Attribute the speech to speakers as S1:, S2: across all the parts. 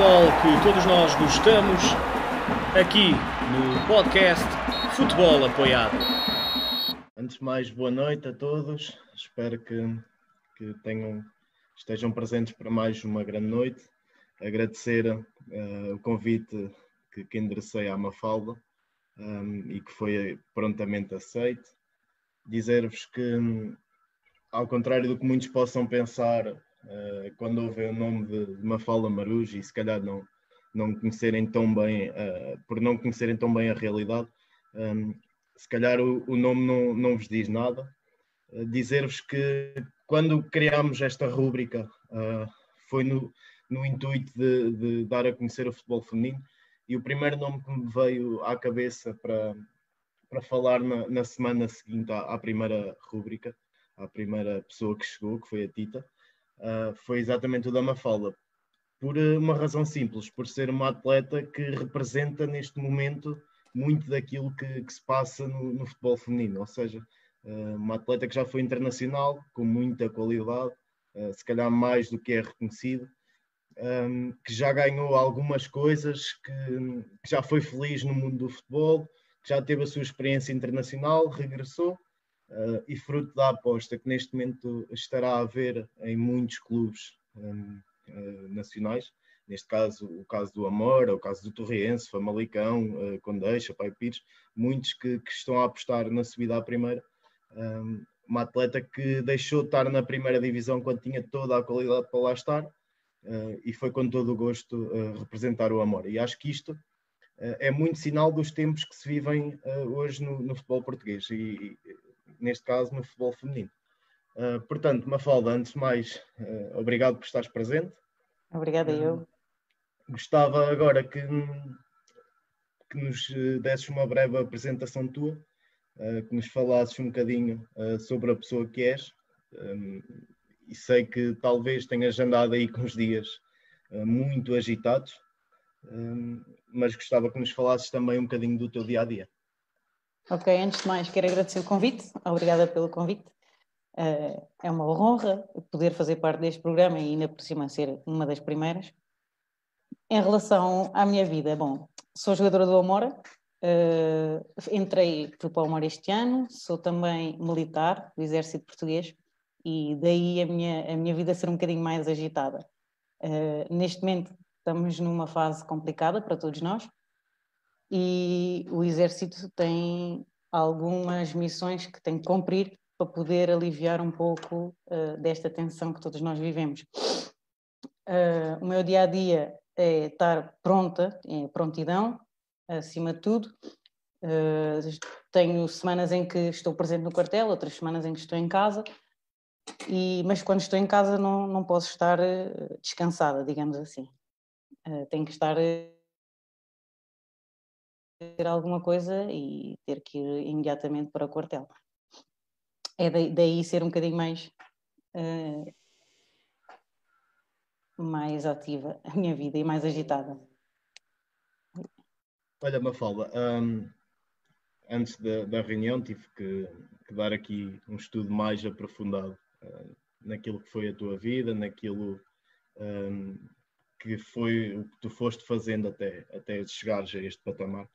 S1: futebol que todos nós gostamos, aqui no podcast Futebol Apoiado.
S2: Antes de mais, boa noite a todos. Espero que, que tenham, estejam presentes para mais uma grande noite. Agradecer uh, o convite que, que enderecei à Mafalda um, e que foi prontamente aceito. Dizer-vos que, ao contrário do que muitos possam pensar, uh, quando ouvem o nome de, de Mafalda Marujo e se calhar não, não conhecerem tão bem, uh, por não conhecerem tão bem a realidade, um, se calhar o, o, nome não, não vos diz nada. Uh, Dizer-vos que quando criámos esta rúbrica foi no, no intuito de, de, dar a conhecer o futebol feminino e o primeiro nome que me veio à cabeça para, para falar na, na semana seguinte à, à, primeira rúbrica, à primeira pessoa que chegou, que foi a Tita, uh, foi exatamente o da Mafalda. Por uma razão simples, por ser uma atleta que representa neste momento muito daquilo que, que se passa no, no, futebol feminino, ou seja, uh, uma atleta que já foi internacional, com muita qualidade, uh, se calhar mais do que é reconhecido, que já ganhou algumas coisas, que, que, já foi feliz no mundo do futebol, que já teve a sua experiência internacional, regressou uh, e fruto da aposta que neste momento estará a haver em muitos clubes um, uh, nacionais, neste caso o caso do Amor, o caso do Torriense, Famalicão, uh, Condeixa, Pai Pires, muitos que, que, estão a apostar na subida à primeira. Um, uma atleta que deixou de estar na primeira divisão quando tinha toda a qualidade para lá estar, Uh, e foi com todo o gosto uh, representar o Amor. E acho que isto é muito sinal dos tempos que se vivem hoje no, no, futebol português e, e, neste caso, no futebol feminino. portanto, Mafalda, antes de mais, obrigado por estares presente.
S3: Obrigada eu.
S2: Gostava agora que, que nos desses uma breve apresentação tua, que nos falasses um bocadinho sobre a pessoa que és, um, e sei que talvez tenhas andado aí com os dias uh, muito agitados, uh, mas gostava que nos falasses também um bocadinho do teu dia a dia.
S3: Ok, antes de mais, quero agradecer o convite, obrigada pelo convite. Uh, é uma honra poder fazer parte deste programa e ainda por cima ser uma das primeiras. Em relação à minha vida, bom, sou jogadora do Amora, uh, entrei para o Amora este ano, sou também militar do Exército Português, e daí a minha, a minha vida ser um bocadinho mais agitada. Uh, neste momento estamos numa fase complicada para todos nós e o Exército tem algumas missões que tem que cumprir para poder aliviar um pouco uh, desta tensão que todos nós vivemos. Uh, o meu dia a dia é estar pronta, é prontidão, acima de tudo. tenho semanas em que estou presente no quartel, outras semanas em que estou em casa, e, mas quando estou em casa não, não posso estar uh, descansada, digamos assim. Uh, tenho que estar ter alguma coisa e ter que ir imediatamente para o quartel. É daí ser um bocadinho mais uh, mais ativa a minha vida e mais agitada.
S2: Olha, Mafalda, um, antes da, da, reunião tive que, que, dar aqui um estudo mais aprofundado uh, naquilo que foi a tua vida, naquilo um, que foi o que tu foste fazendo até, até chegares a este patamar.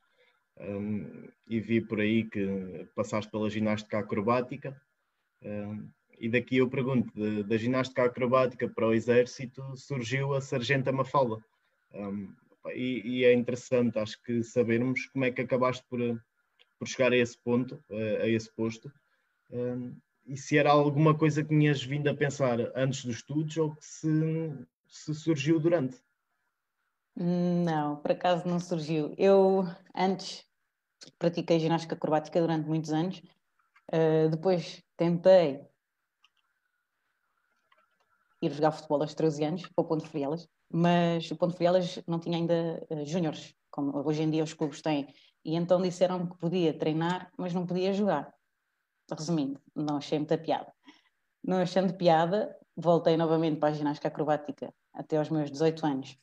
S2: Um, e vi por aí que passaste pela ginástica acrobática. Um, e daqui eu pergunto: de, da ginástica acrobática para o exército surgiu a Sargenta Mafalda. Um, e, e, é interessante, acho que sabermos como é que acabaste por, por chegar a esse ponto, a, a esse posto, e se era alguma coisa que tinhas vindo a pensar antes dos estudos ou que se, se surgiu durante?
S3: Não, por acaso não surgiu. Eu antes pratiquei ginástica acrobática durante muitos anos, uh, depois tentei ir jogar futebol aos 13 anos, para o Ponte Frielas, mas o Ponte Frielas não tinha ainda uh, júniores, como hoje em dia os clubes têm, e então disseram que podia treinar, mas não podia jogar resumindo, não achei muita piada. Não achando piada, voltei novamente para a ginástica acrobática até aos meus 18 anos.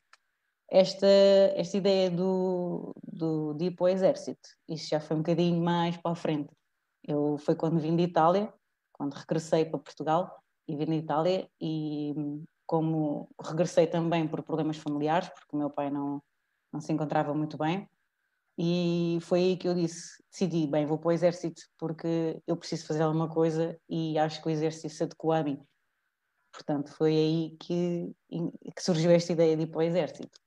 S3: Esta, esta ideia do, do, de ir para o exército, isso já foi um bocadinho mais para a frente. Eu, foi quando vim de Itália, quando regressei para Portugal, e vim de Itália e como regressei também por problemas familiares, porque o meu pai não, não se encontrava muito bem. E foi aí que eu disse, decidi, bem, vou para o exército porque eu preciso fazer alguma coisa e acho que o exército se adequou a mim. Portanto, foi aí que, que surgiu esta ideia de ir para o exército.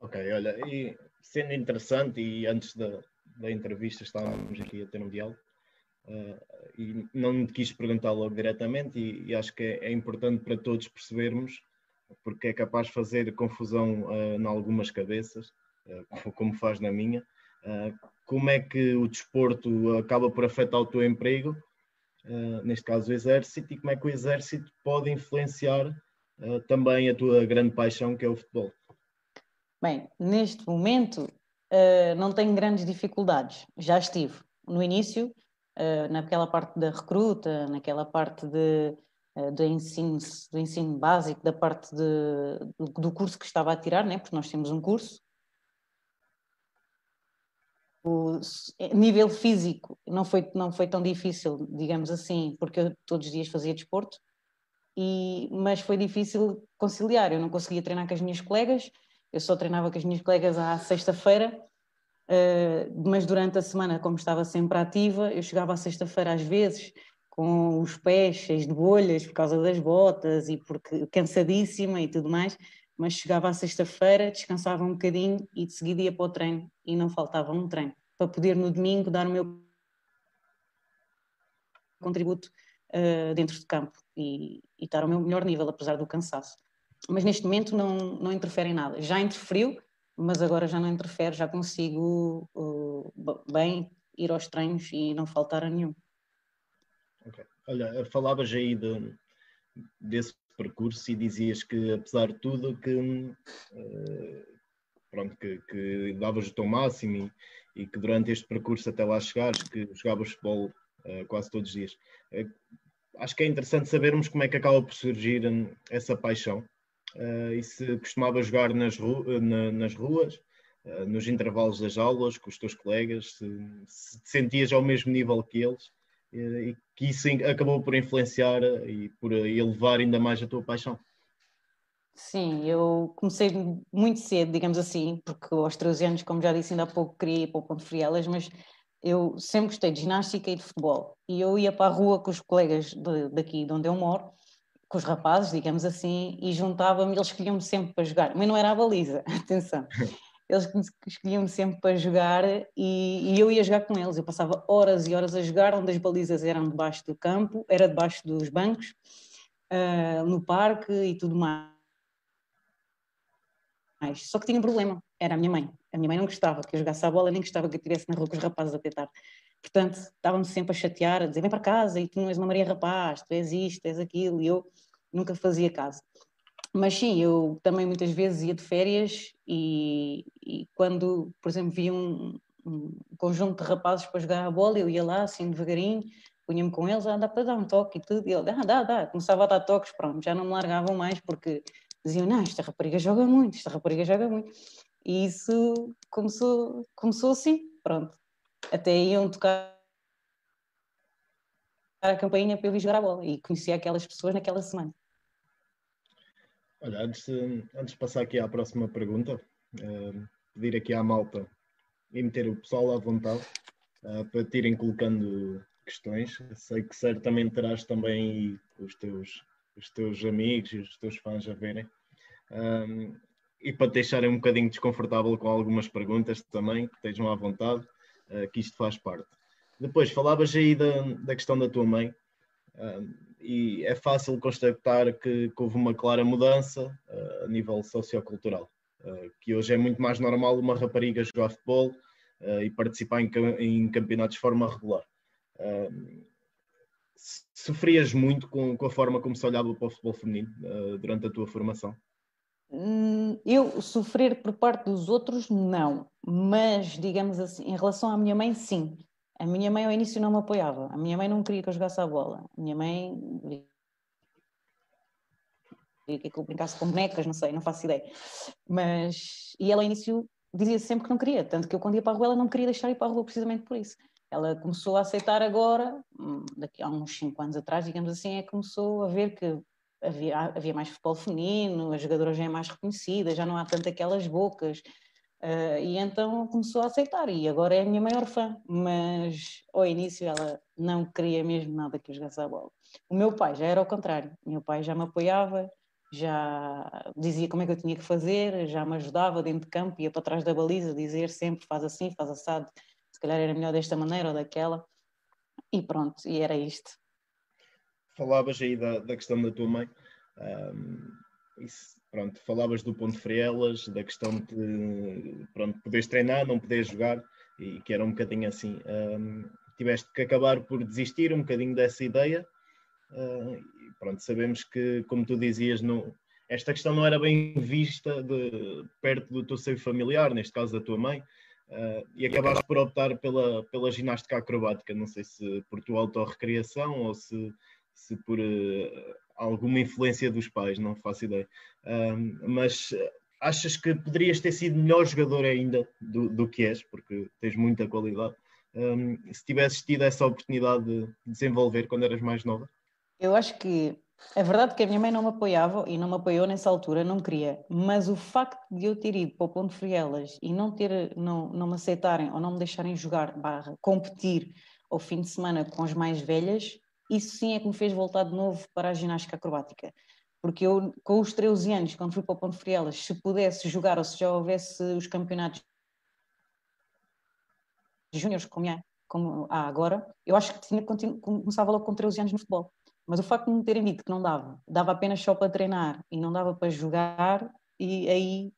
S2: Ok, olha, e sendo interessante, e antes da, da entrevista estávamos aqui a ter um diálogo, uh, e não te quis perguntar logo diretamente, e, e acho que é, é, importante para todos percebermos, porque é capaz de fazer confusão uh, em algumas cabeças, uh, como faz na minha, como é que o desporto acaba por afetar o teu emprego, neste caso o exército, e como é que o exército pode influenciar também a tua grande paixão, que é o futebol.
S3: Bem, neste momento uh, não tenho grandes dificuldades. Já estive no início, uh, naquela parte da recruta, naquela parte de, uh, do, ensino, do ensino básico, da parte de, do, do, curso que estava a tirar, né? porque nós temos um curso. O nível físico não foi, não foi tão difícil, digamos assim, porque eu todos os dias fazia desporto, e, mas foi difícil conciliar. Eu não conseguia treinar com as minhas colegas, eu só treinava com as minhas colegas à sexta-feira, uh, mas durante a semana, como estava sempre ativa, eu chegava à sexta-feira às vezes com os pés cheios de bolhas por causa das botas e porque cansadíssima e tudo mais, mas chegava à sexta-feira, descansava um bocadinho e de seguida ia para o treino e não faltava um treino para poder no domingo dar o meu contributo uh, dentro de campo e, e estar ao meu melhor nível, apesar do cansaço mas neste momento não, não interfere em nada. Já interferiu, mas agora já não interfere, já consigo uh, bem ir aos treinos e não faltar a nenhum.
S2: Okay. Olha, falavas aí de, desse percurso e dizias que apesar de tudo que, uh, pronto, que, que, davas o teu máximo e, e, que durante este percurso até lá chegares, que jogavas futebol uh, quase todos os dias. Uh, acho que é interessante sabermos como é que acaba por surgir essa paixão uh, e se costumava jogar nas, ru na, nas ruas, uh, nos intervalos das aulas, com os teus colegas, se, se te sentias ao mesmo nível que eles uh, e que isso acabou por influenciar e por elevar ainda mais a tua paixão.
S3: Sim, eu comecei muito cedo, digamos assim, porque aos 13 anos, como já disse ainda há pouco, queria ir para o Ponte Frielas, mas eu sempre gostei de ginástica e de futebol. E eu ia para a rua com os colegas de, daqui de onde eu moro com os rapazes, digamos assim, e juntava-me, eles escolhiam-me sempre para jogar, mas não era a baliza, atenção. Eles escolhiam-me sempre para jogar e, e, eu ia jogar com eles. Eu passava horas e horas a jogar, onde as balizas eram debaixo do campo, era debaixo dos bancos, uh, no parque e tudo mais. Só que tinha um problema, era a minha mãe. A minha mãe não gostava que eu jogasse a bola, nem gostava que eu estivesse na rua com os rapazes a tentar. Portanto, estava-me sempre a chatear, a dizer: vem para casa e tu não és uma Maria Rapaz, tu és isto, és aquilo, e eu nunca fazia caso. Mas sim, eu também muitas vezes ia de férias e, e quando, por exemplo, via um, um, conjunto de rapazes para jogar a bola, eu ia lá assim devagarinho, punha-me com eles, ah, dá para dar um toque e tudo, e ele, ah, dá, dá, começava a dar toques, pronto, já não me largavam mais porque diziam, não, esta rapariga joga muito, esta rapariga joga muito. E isso começou, começou assim, pronto até iam tocar a campainha para eu ir jogar a bola e conhecia aquelas pessoas naquela semana.
S2: Olha, antes de, antes de passar aqui à próxima pergunta, uh, pedir aqui à malta e meter o pessoal à vontade uh, para te irem colocando questões. Sei que certamente terás também os teus, os teus amigos e os teus fãs a verem. Um, e para te deixarem um bocadinho desconfortável com algumas perguntas também, que estejam à vontade. Eh, que isto faz parte. Depois, falavas aí da, da questão da tua mãe, uh, e é fácil constatar que, que houve uma clara mudança uh, a nível sociocultural, uh, que hoje é muito mais normal uma rapariga jogar futebol e participar em, em, campeonatos de forma regular. sofrias muito com, com, a forma como se olhava para o futebol feminino durante a tua formação?
S3: Hum, eu sofrer por parte dos outros, não. Mas, digamos assim, em relação à minha mãe, sim. A minha mãe ao início não me apoiava. A minha mãe não queria que eu jogasse a bola. A minha mãe queria que eu brincasse com bonecas, não sei, não faço ideia. Mas, e ela ao início dizia sempre que não queria. Tanto que eu quando ia para a rua ela não queria deixar ir para a rua precisamente por isso. Ela começou a aceitar agora, hum, daqui a uns 5 anos atrás, digamos assim, é que começou a ver que havia, havia mais futebol feminino, a jogadora já é mais reconhecida, já não há tanto aquelas bocas. Uh, e então começou a aceitar, e agora é a minha maior fã. Mas ao início ela não queria mesmo nada que eu jogasse a bola. O meu pai já era ao contrário, o meu pai já me apoiava, já dizia como é que eu tinha que fazer, já me ajudava dentro de campo, ia para trás da baliza dizer sempre faz assim, faz assado, se calhar era melhor desta maneira ou daquela. E pronto, e era isto.
S2: Falavas aí da, da questão da tua mãe. Um, isso, pronto, falavas do ponto de frielas, da questão de pronto, poderes treinar, não poderes jogar, e que era um bocadinho assim. Um, tiveste que acabar por desistir um bocadinho dessa ideia. Uh, pronto, sabemos que, como tu dizias, não, esta questão não era bem vista de, perto do teu seio familiar, neste caso da tua mãe, uh, e acabaste por optar pela, pela ginástica acrobática. Não sei se por tua autorrecriação ou se, se por uh, alguma influência dos pais, não faço ideia. Uh, mas achas que poderias ter sido melhor jogador ainda do, do que és, porque tens muita qualidade, se tivesses tido essa oportunidade de desenvolver quando eras mais nova?
S3: Eu acho que é verdade que a minha mãe não me apoiava e não me apoiou nessa altura, não queria, mas o facto de eu ter ido para o Ponto Frielas e não, ter, não, não me aceitarem ou não me deixarem jogar, barra, competir ao fim de semana com as mais velhas, isso sim é que me fez voltar de novo para a ginástica acrobática. Porque eu, com os 13 anos, quando fui para o Ponto Frielas, se pudesse jogar ou se já houvesse os campeonatos júniores como, é, como há agora, eu acho que tinha, começava logo com 13 anos no futebol. Mas o facto de me terem dito que não dava, dava apenas só para treinar e não dava para jogar, e aí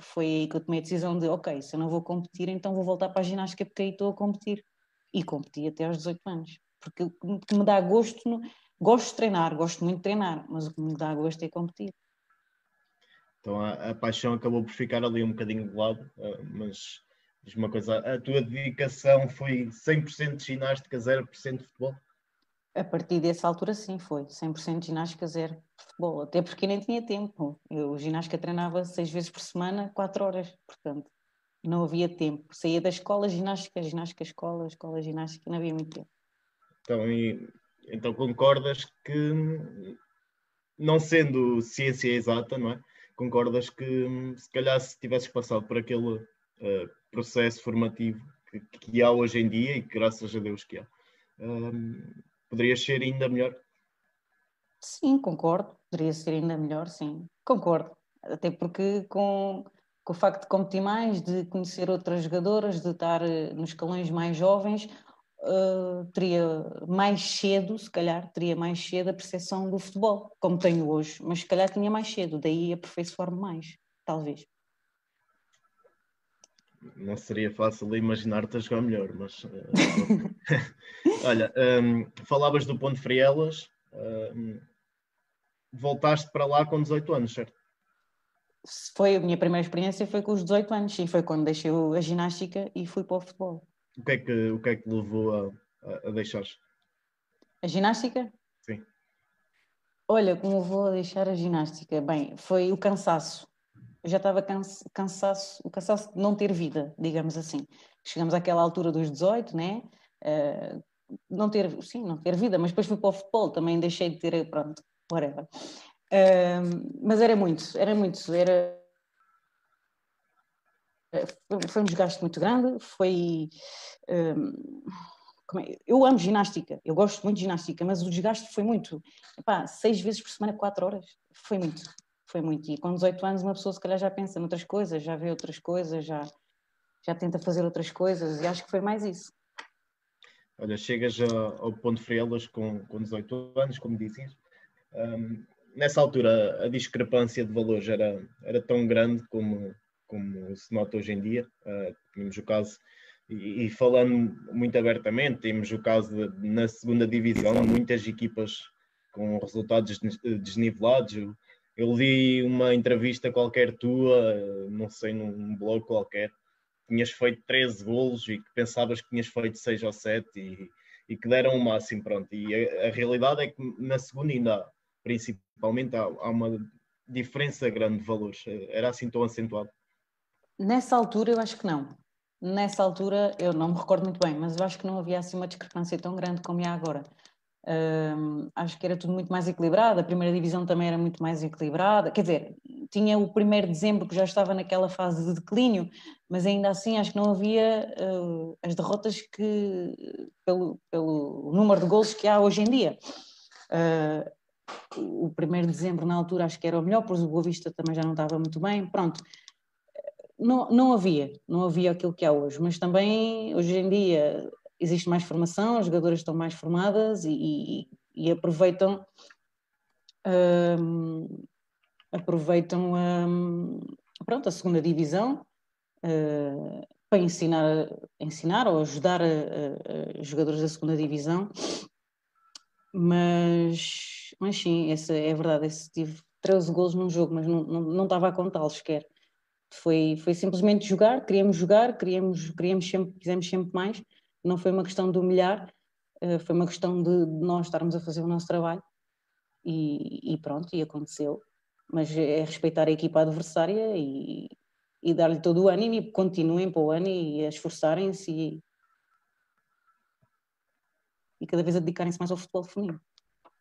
S3: foi aí que eu tomei a decisão de, ok, se eu não vou competir, então vou voltar para a ginástica porque aí estou a competir. E competi até aos 18 anos. Porque o que me dá gosto, no... gosto de treinar, gosto muito de treinar, mas o que me dá gosto é competir.
S2: Então a, a paixão acabou por ficar ali um bocadinho de lado, eh, mas diz uma coisa, a tua dedicação foi 100% de ginástica, 0% de futebol?
S3: A partir dessa altura, sim, foi 100% de ginástica, zero futebol. Até porque nem tinha tempo. Eu ginástica treinava seis vezes por semana, quatro horas, portanto, não havia tempo. Saía da escola, ginástica, ginástica, escola, escola, ginástica, não havia muito tempo.
S2: Então, e, então concordas que, não sendo ciência exata, não é? Concordas que se calhar se tivesses passado por aquele uh, processo formativo que, que, há hoje em dia e que graças a Deus que há, um, poderias ser ainda melhor?
S3: Sim, concordo. Poderia ser ainda melhor, sim. Concordo. Até porque com, com o facto de competir mais, de conhecer outras jogadoras, de estar eh, nos escalões mais jovens, uh, teria mais cedo, se calhar, teria mais cedo a percepção do futebol, como tenho hoje. Mas se calhar tinha mais cedo, daí aperfeiçoar-me mais, talvez.
S2: Não seria fácil imaginar-te a jogar melhor, mas. Uh, Olha, um, falavas do Ponte Frielas, um, voltaste para lá com 18 anos, certo?
S3: Foi a minha primeira experiência, foi com os 18 anos, e foi quando deixei a ginástica e fui para o futebol.
S2: O que é que, o que, é que levou a, a, a deixar?
S3: A ginástica?
S2: Sim.
S3: Olha, como vou deixar a ginástica? Bem, foi o cansaço eu já estava cansa cansaço, o cansaço de não ter vida, digamos assim. Chegamos àquela altura dos 18, né? Uh, não ter, sim, não ter vida, mas depois fui para o futebol, também deixei de ter, pronto, whatever. Uh, mas era muito, era muito, era foi um desgaste muito grande, foi um, é? eu amo ginástica, eu gosto muito de ginástica, mas o desgaste foi muito, Epá, seis vezes por semana, quatro horas, foi muito foi muito. E com 18 anos uma pessoa se calhar já pensa noutras coisas, já vê outras coisas, já, já tenta fazer outras coisas e acho que foi mais isso.
S2: Olha, chegas ao ponto Frielas com, com 18 anos, como dizias. Um, nessa altura a discrepância de valores era, era tão grande como, como se nota hoje em dia. Uh, tínhamos o caso, e, e, falando muito abertamente, temos o caso de, na segunda divisão, muitas equipas com resultados desnivelados. Eu li uma entrevista qualquer tua, não sei, num blog qualquer, tinhas feito 13 golos e que pensavas que tinhas feito 6 ou 7 e, e que deram o máximo, pronto. E a, a, realidade é que na segunda ainda há, principalmente, há, há uma diferença grande de valores. Era assim tão acentuado?
S3: Nessa altura eu acho que não. Nessa altura eu não me recordo muito bem, mas eu acho que não havia assim uma discrepância tão grande como há agora. Uh, acho que era tudo muito mais equilibrado, a primeira divisão também era muito mais equilibrada, quer dizer, tinha o primeiro de dezembro que já estava naquela fase de declínio, mas ainda assim acho que não havia uh, as derrotas que, pelo, pelo número de gols que há hoje em dia. Uh, o primeiro de dezembro na altura acho que era o melhor, pois o Boa Vista também já não estava muito bem, pronto. Não, não havia, não havia aquilo que há hoje, mas também hoje em dia existe mais formação, as jogadoras estão mais formadas e, e, e aproveitam um, aproveitam um, pronto, a segunda divisão uh, para ensinar, ensinar ou ajudar a, a, a, jogadores da segunda divisão. Mas, mas sim, essa é verdade, esse, tive 13 golos num jogo, mas não, não, não estava a contá-los sequer foi, foi simplesmente jogar, queríamos jogar, queríamos, queríamos sempre, quisemos sempre mais não foi uma questão de humilhar, eh, foi uma questão de nós estarmos a fazer o nosso trabalho e, e pronto, e aconteceu. Mas é respeitar a equipa adversária e, e dar-lhe todo o ânimo e continuem para o ano e a esforçarem-se e, e cada vez a dedicarem-se mais ao futebol feminino.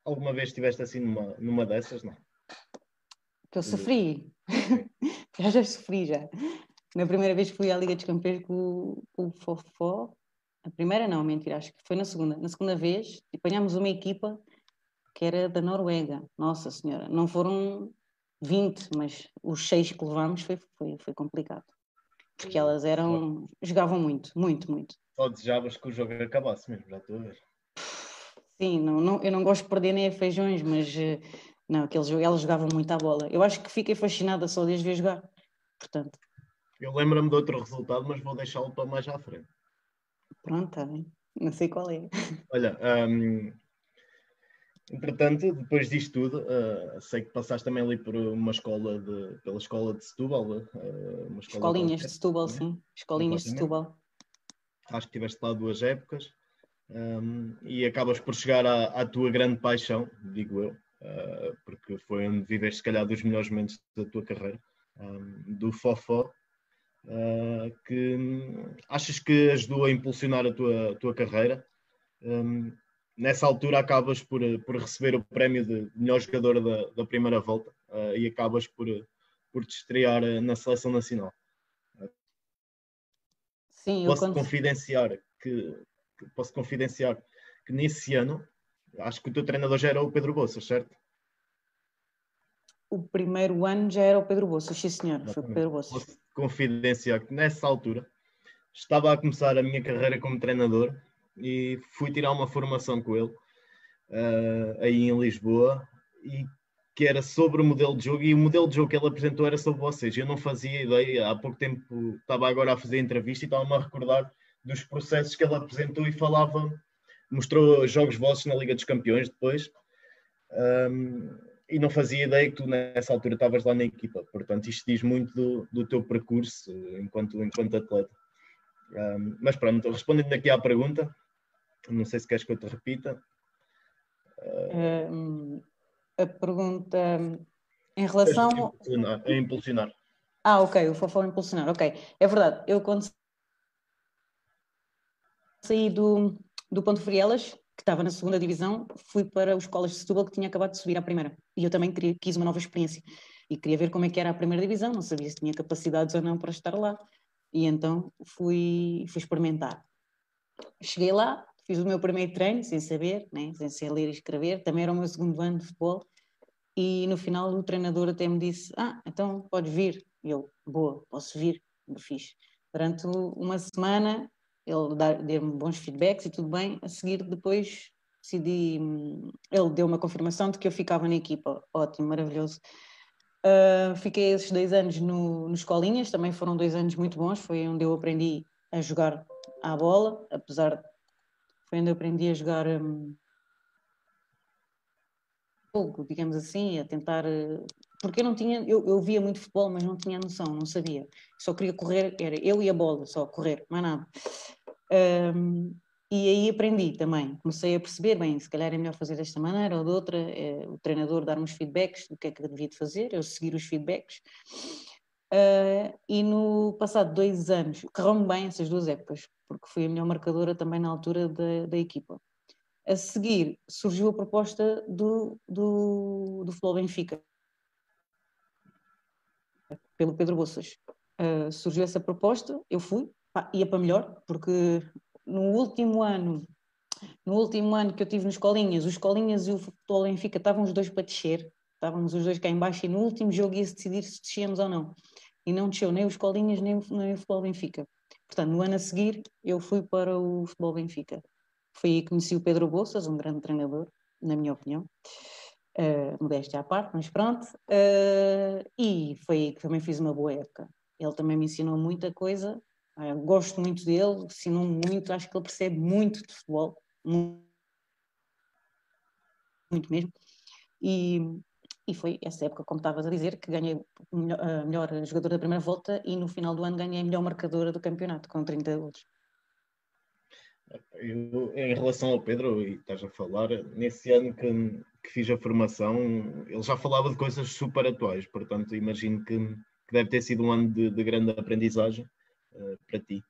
S2: Alguma vez estiveste assim numa, numa dessas, não?
S3: Que eu sofri. já já sofri já. Na primeira vez que fui à Liga dos Campeões com, com o Fofó, a primeira não, mentira, acho que foi na segunda. Na segunda vez, apanhámos uma equipa que era da Noruega. Nossa Senhora, não foram 20, mas os seis que levámos foi, foi, foi complicado. Porque elas eram. jogavam muito, muito, muito.
S2: Só desejavas que o jogo acabasse mesmo, já estou a ver.
S3: Sim, não, não, eu não gosto de perder nem a feijões, mas eh, não, aquele jogo, elas jogavam muito à bola. Eu acho que fiquei fascinada só de as ver jogar. Portanto.
S2: Eu lembro-me de outro resultado, mas vou deixá-lo para mais à frente.
S3: Pronto, tá bem. Não sei qual é.
S2: Olha, um, entretanto, depois disto tudo, uh, sei que passaste também ali por uma escola de, pela escola de Setúbal. Uh,
S3: escola Escolinhas de, de Setúbal, sim. Escolinhas de Setúbal.
S2: Acho que tiveste lá duas épocas um, e acabas por chegar à, à, tua grande paixão, digo eu, uh, porque foi onde viveste, se calhar, dos melhores momentos da tua carreira, um, do Fofó uh, que achas que ajudou a impulsionar a tua, a tua carreira. Um, nessa altura acabas por, por receber o prémio de melhor jogador da, da primeira volta uh, e acabas por, por te estrear na seleção nacional.
S3: Sim,
S2: posso quando... confidenciar que, posso confidenciar que nesse ano acho que o teu treinador já era o Pedro Bolsas, certo?
S3: O primeiro ano já era o Pedro Bolsas, sim senhor, foi o Pedro Bolsas.
S2: Confidenciar que nessa altura estava a começar a minha carreira como treinador e fui tirar uma formação com ele uh, aí em Lisboa e que era sobre o modelo de jogo e o modelo de jogo que ele apresentou era sobre vocês. Eu não fazia ideia, há pouco tempo estava agora a fazer entrevista e estava-me a recordar dos processos que ele apresentou e falava, mostrou jogos vossos na Liga dos Campeões depois. Um, e não fazia ideia que tu nessa altura estavas lá na equipa. Portanto, isto diz muito do, do teu percurso enquanto, enquanto atleta. Um, mas pronto, respondendo aqui à pergunta, não sei se queres que eu te repita.
S3: Uh, a pergunta em relação.
S2: A impulsionar, a impulsionar.
S3: Ah, ok, o Fofó impulsionar, ok. É verdade, eu quando saí do, do Ponto Frielas, que estava na segunda divisão, fui para os Escolas de Setúbal, que tinha acabado de subir à primeira. E eu também queria, quis uma nova experiência. E queria ver como é que era a primeira divisão, não sabia se tinha capacidades ou não para estar lá. E então fui, fui experimentar. Cheguei lá, fiz o meu primeiro treino, sem saber, né? sem ser ler e escrever. Também era o meu segundo ano de futebol. E no final o treinador até me disse, ah, então podes vir. E eu, boa, posso vir. Eu fiz. Durante uma semana ele deu-me bons feedbacks e tudo bem. A seguir, depois decidi. Ele deu uma confirmação de que eu ficava na equipa. Ótimo, maravilhoso. Uh, fiquei esses dois anos no, no Escolinhas, também foram dois anos muito bons. Foi onde eu aprendi a jogar à bola, apesar. Foi onde eu aprendi a jogar. Um, digamos assim, a tentar uh, porque eu não tinha, eu, eu via muito futebol, mas não tinha noção, não sabia. Só queria correr, era eu e a bola, só correr, mais nada. Um, e aí aprendi também, comecei a perceber, bem, se calhar é melhor fazer desta maneira ou de outra, é, o treinador dar-me os feedbacks do que é que eu devia de fazer, eu seguir os feedbacks. Uh, e no passado dois anos, correu-me bem essas duas épocas, porque fui a melhor marcadora também na altura da, da equipa. A seguir surgiu a proposta do, do, do Futebol Benfica, pelo Pedro Bolsas. Uh, surgiu essa proposta, eu fui, pá, ia para melhor, porque no último ano, no último ano que eu tive nos Colinhas, os Colinhas e o Futebol Benfica estavam os dois para descer, estávamos os dois cá em baixo e no último jogo ia-se decidir se descíamos ou não. E não desceu nem os Colinhas nem nem o Futebol Benfica. Portanto, no ano a seguir, eu fui para o Futebol Benfica. Foi aí que conheci o Pedro Bolsas, um grande treinador, na minha opinião. Uh, modéstia à parte, mas pronto. Uh, e foi aí que também fiz uma boa época. Ele também me ensinou muita coisa. Uh, gosto muito dele, ensinou-me muito. Acho que ele percebe muito de futebol, muito, muito mesmo. E, e foi essa época, como estavas a dizer, que ganhei a melhor jogadora da primeira volta e no final do ano ganhei a melhor marcadora do campeonato, com 30 gols.
S2: Eu, em relação ao Pedro, e estás a falar, nesse ano que, que, fiz a formação, ele já falava de coisas super atuais, portanto, imagino que, que deve ter sido um ano de, de grande aprendizagem uh, para ti.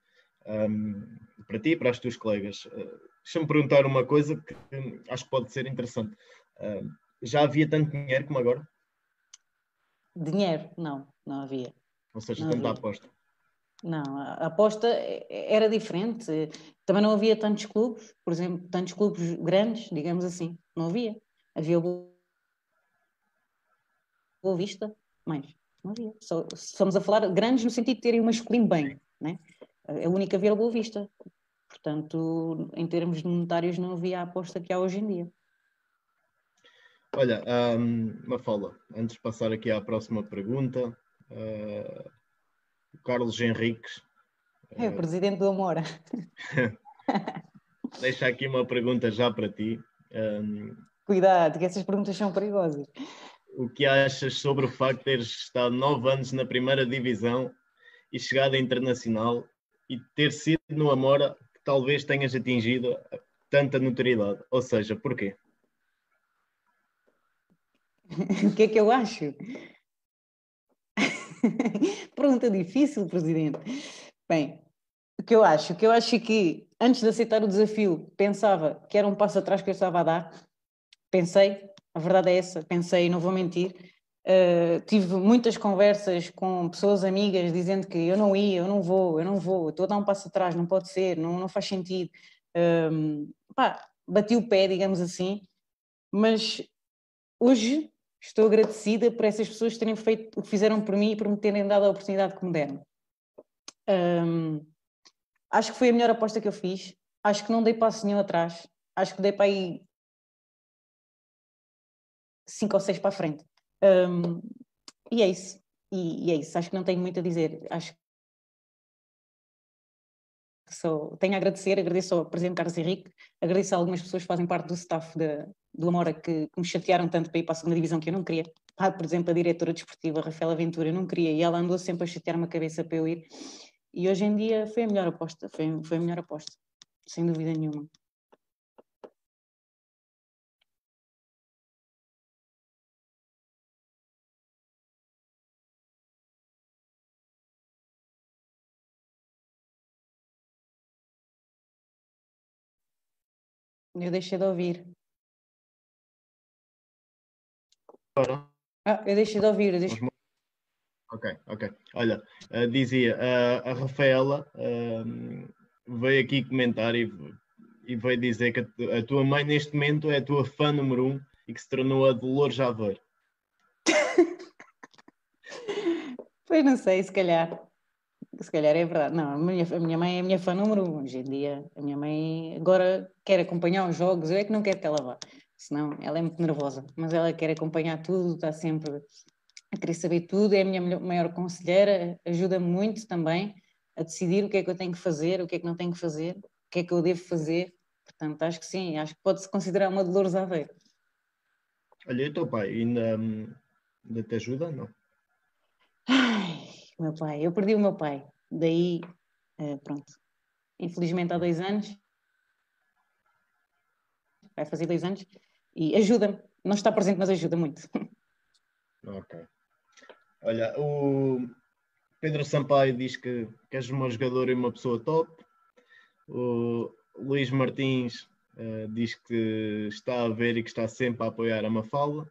S2: Um, para ti e para os teus colegas. Uh, Deixa-me perguntar uma coisa que, que acho que pode ser interessante. Uh, já havia tanto dinheiro como agora?
S3: Dinheiro? Não, não havia.
S2: Ou seja, tanta aposta.
S3: Não, a aposta era diferente. Também não havia tantos clubes, por exemplo, tantos clubes grandes, digamos assim. Não havia. Havia o Boa Vista, mais. Não havia. Só, estamos a falar grandes no sentido de terem o masculino bem. Né? A única havia o Boa Vista. Portanto, em termos monetários, não havia a aposta que há hoje em dia.
S2: Olha, um, Mafala, antes de passar aqui à próxima pergunta, uh, Carlos Henriques.
S3: É o presidente do Amora.
S2: Deixa aqui uma pergunta já para ti. Um,
S3: Cuidado, que essas perguntas são perigosas.
S2: O que achas sobre o facto de teres estado nove anos na primeira divisão e chegado a internacional e ter sido no Amora que talvez tenhas atingido tanta notoriedade? Ou seja, porquê?
S3: o que é que eu acho? Pergunta difícil, Presidente. Bem, o que eu acho? O que eu acho é que, antes de aceitar o desafio, pensava que era um passo atrás que eu estava a dar. Pensei, a verdade é essa, pensei, não vou mentir. Uh, tive muitas conversas com pessoas amigas dizendo que eu não ia, eu não vou, eu não vou, estou a dar um passo atrás, não pode ser, não, não faz sentido. Uh, pá, bati o pé, digamos assim, mas hoje estou agradecida por essas pessoas terem feito o que fizeram por mim e por me terem dado a oportunidade que me deram. Um, acho que foi a melhor aposta que eu fiz. Acho que não dei passo nenhum atrás. Acho que dei para aí cinco ou seis para a frente. Um, e é isso. E, e, é isso. Acho que não tenho muito a dizer. Acho que tenho a agradecer. Agradeço ao Presidente Carlos Henrique. Agradeço a algumas pessoas que fazem parte do staff de, do Amora que, que, me chatearam tanto para ir para a segunda divisão que eu não queria. Ah, por exemplo, a diretora desportiva, Rafaela Ventura, eu não queria e ela andou sempre a chatear-me a cabeça para eu ir. E hoje em dia foi a melhor aposta, foi, foi a melhor aposta, sem dúvida nenhuma. Eu deixei de ouvir.
S2: agora.
S3: Ah, eu deixei de ouvir. Deixo...
S2: Ok, ok. Olha, uh, dizia, uh, a Rafaela uh, veio aqui comentar e, e veio dizer que a, a, tua mãe neste momento é a tua fã número um e que se tornou a Dolores Javer.
S3: pois não sei, se calhar. Se calhar é verdade. Não, a minha, a minha mãe é a minha fã número um. Hoje em dia, a minha mãe agora quer acompanhar os jogos, eu é que não quero que ela vá senão ela é muito nervosa, mas ela quer acompanhar tudo, está sempre a querer saber tudo, é a minha maior conselheira, ajuda-me muito também a decidir o que é que eu tenho que fazer, o que é que não tenho que fazer, o que é que eu devo fazer. Portanto, acho que sim, acho que pode-se considerar uma Dolores Aveiro.
S2: Olha, e o teu pai ainda, ainda te ajuda, não?
S3: Ai, meu pai, eu perdi o meu pai, daí, eh, pronto, infelizmente há dois anos, vai fazer dois anos, e ajuda-me. Não está presente, mas ajuda muito.
S2: Ok. Olha, o Pedro Sampaio diz que, que és um jogador e uma pessoa top. O Luís Martins Uh, diz que está a ver e que está sempre a apoiar a Mafalda.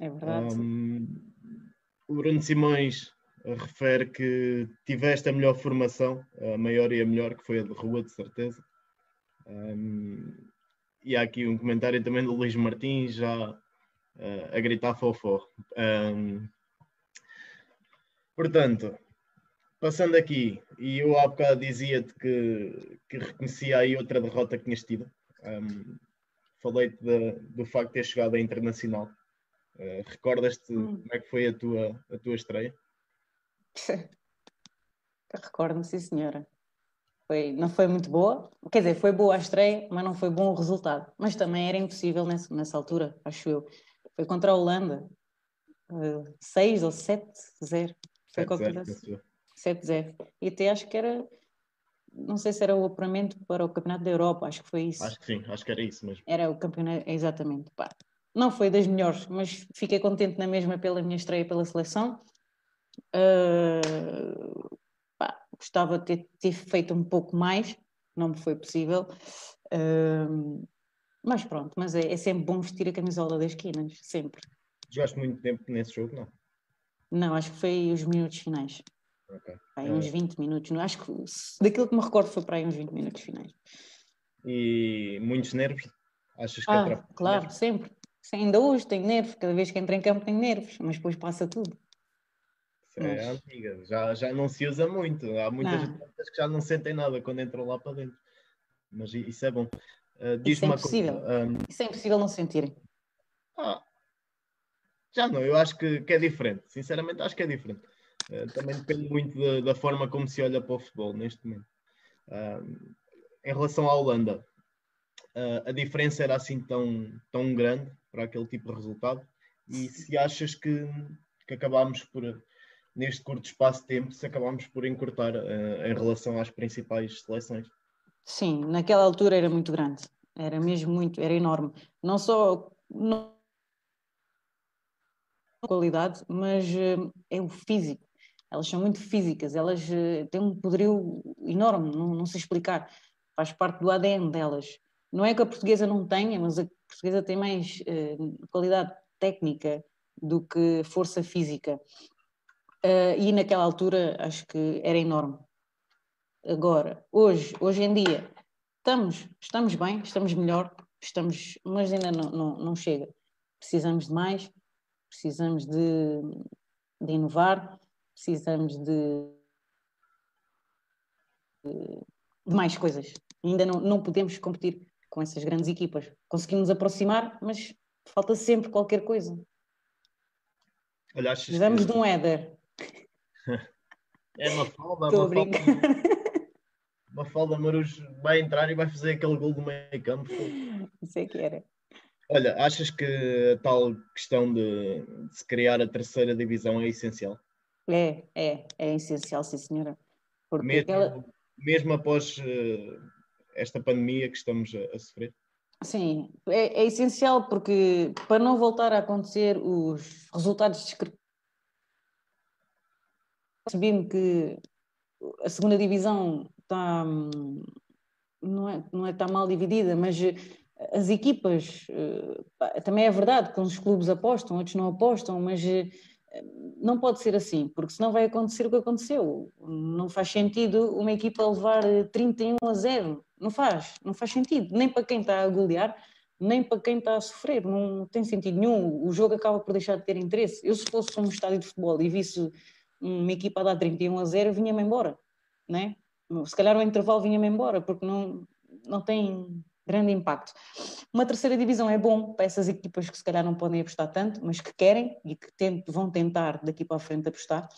S3: É verdade. Um,
S2: o Bruno Simões refere que tiveste a melhor formação, a maior e a melhor, que foi a de rua, de certeza. Um, e há aqui um comentário também do Luís Martins, já uh, a gritar fofó. Um, portanto, passando aqui, e eu há bocado dizia-te que, que reconhecia aí outra derrota que tinhas tido. Um, Falei-te do facto de ter chegado à internacional. Uh, Recordas-te hum. como é que foi a tua, a tua estreia?
S3: Recordo-me, sim, senhora. Foi, não foi muito boa, quer dizer, foi boa a estreia, mas não foi bom o resultado. Mas também era impossível nessa, nessa altura, acho eu. Foi contra a Holanda, 6 uh, ou 7-0. Foi qualquer coisa 7-0. E até acho que era, não sei se era o apuramento para o Campeonato da Europa, acho que foi isso.
S2: Acho que sim, acho que era isso mesmo.
S3: Era o campeonato, exatamente. Pá. Não foi das melhores, mas fiquei contente na mesma pela minha estreia pela seleção. Uh, pá, gostava de ter, ter, feito um pouco mais, não me foi possível. Uh, mas pronto, mas é, é, sempre bom vestir a camisola das esquinas, sempre.
S2: Jogaste muito tempo nesse jogo, não?
S3: Não, acho que foi os minutos finais. Okay. Aí, uns 20 minutos, não? acho que daquilo que me recordo foi para aí uns 20 minutos finais.
S2: E muitos nervos? Achas que
S3: ah, Claro, nervos? sempre. Ainda hoje tenho nervos, cada vez que entro em campo tenho nervos, mas depois passa tudo.
S2: Isso é antiga, já, já não se usa muito. Há muitas pessoas que já não sentem nada quando entram lá para dentro. Mas isso é bom. Uh,
S3: isso é impossível. Coisa, um... Isso é impossível não sentirem.
S2: Ah, já não, eu acho que, que, é diferente. Sinceramente, acho que é diferente. Uh, também depende muito da, da, forma como se olha para o futebol neste momento. Uh, em relação à Holanda, uh, a diferença era assim tão, tão grande para aquele tipo de resultado? E se achas que, que acabámos por neste curto espaço de tempo se acabámos por encurtar uh, em relação às principais seleções.
S3: Sim, naquela altura era muito grande, era mesmo muito, era enorme. Não só não qualidade, mas uh, é o físico. Elas são muito físicas, elas uh, têm um poderio enorme, não, não sei explicar. Faz parte do ADN delas. Não é que a portuguesa não tenha, mas a portuguesa tem mais qualidade técnica do que força física. Uh, e naquela altura acho que era enorme. Agora, hoje, hoje em dia, estamos, estamos bem, estamos melhor, estamos, mas ainda não, não, não chega. Precisamos de mais, precisamos de, de inovar, precisamos de, de, mais coisas. Ainda não, não podemos competir com essas grandes equipas. Conseguimos aproximar, mas falta sempre qualquer coisa. Precisamos que... de um Éder,
S2: é uma falda, uma falda. Uma falda Marujo vai entrar e vai fazer aquele gol do meio campo.
S3: É que era.
S2: Olha, achas que a tal questão de, de, se criar a terceira divisão é essencial?
S3: É, é, é essencial, sim senhora.
S2: Porque mesmo, aquela... mesmo após uh, esta pandemia que estamos a, a sofrer?
S3: Sim, é, é, essencial porque para não voltar a acontecer os resultados discrepantes percebi-me que a segunda divisão está não é, não é está mal dividida, mas eh, as equipas eh, também é verdade que uns clubes apostam, outros não apostam, mas eh, não pode ser assim, porque senão vai acontecer o que aconteceu. Não faz sentido uma equipa levar 31 a 0. Não faz, não faz sentido, nem para quem está a golear, nem para quem está a sofrer, não tem sentido nenhum. O jogo acaba por deixar de ter interesse. Eu, se fosse um estádio de futebol e visse uma equipa a dar 31 a 0, vinha-me embora, né? Se calhar o intervalo vinha-me embora, porque não, não tem grande impacto. Uma terceira divisão é bom para essas equipas que se calhar não podem apostar tanto, mas que querem e que vão tentar daqui para a frente apostar.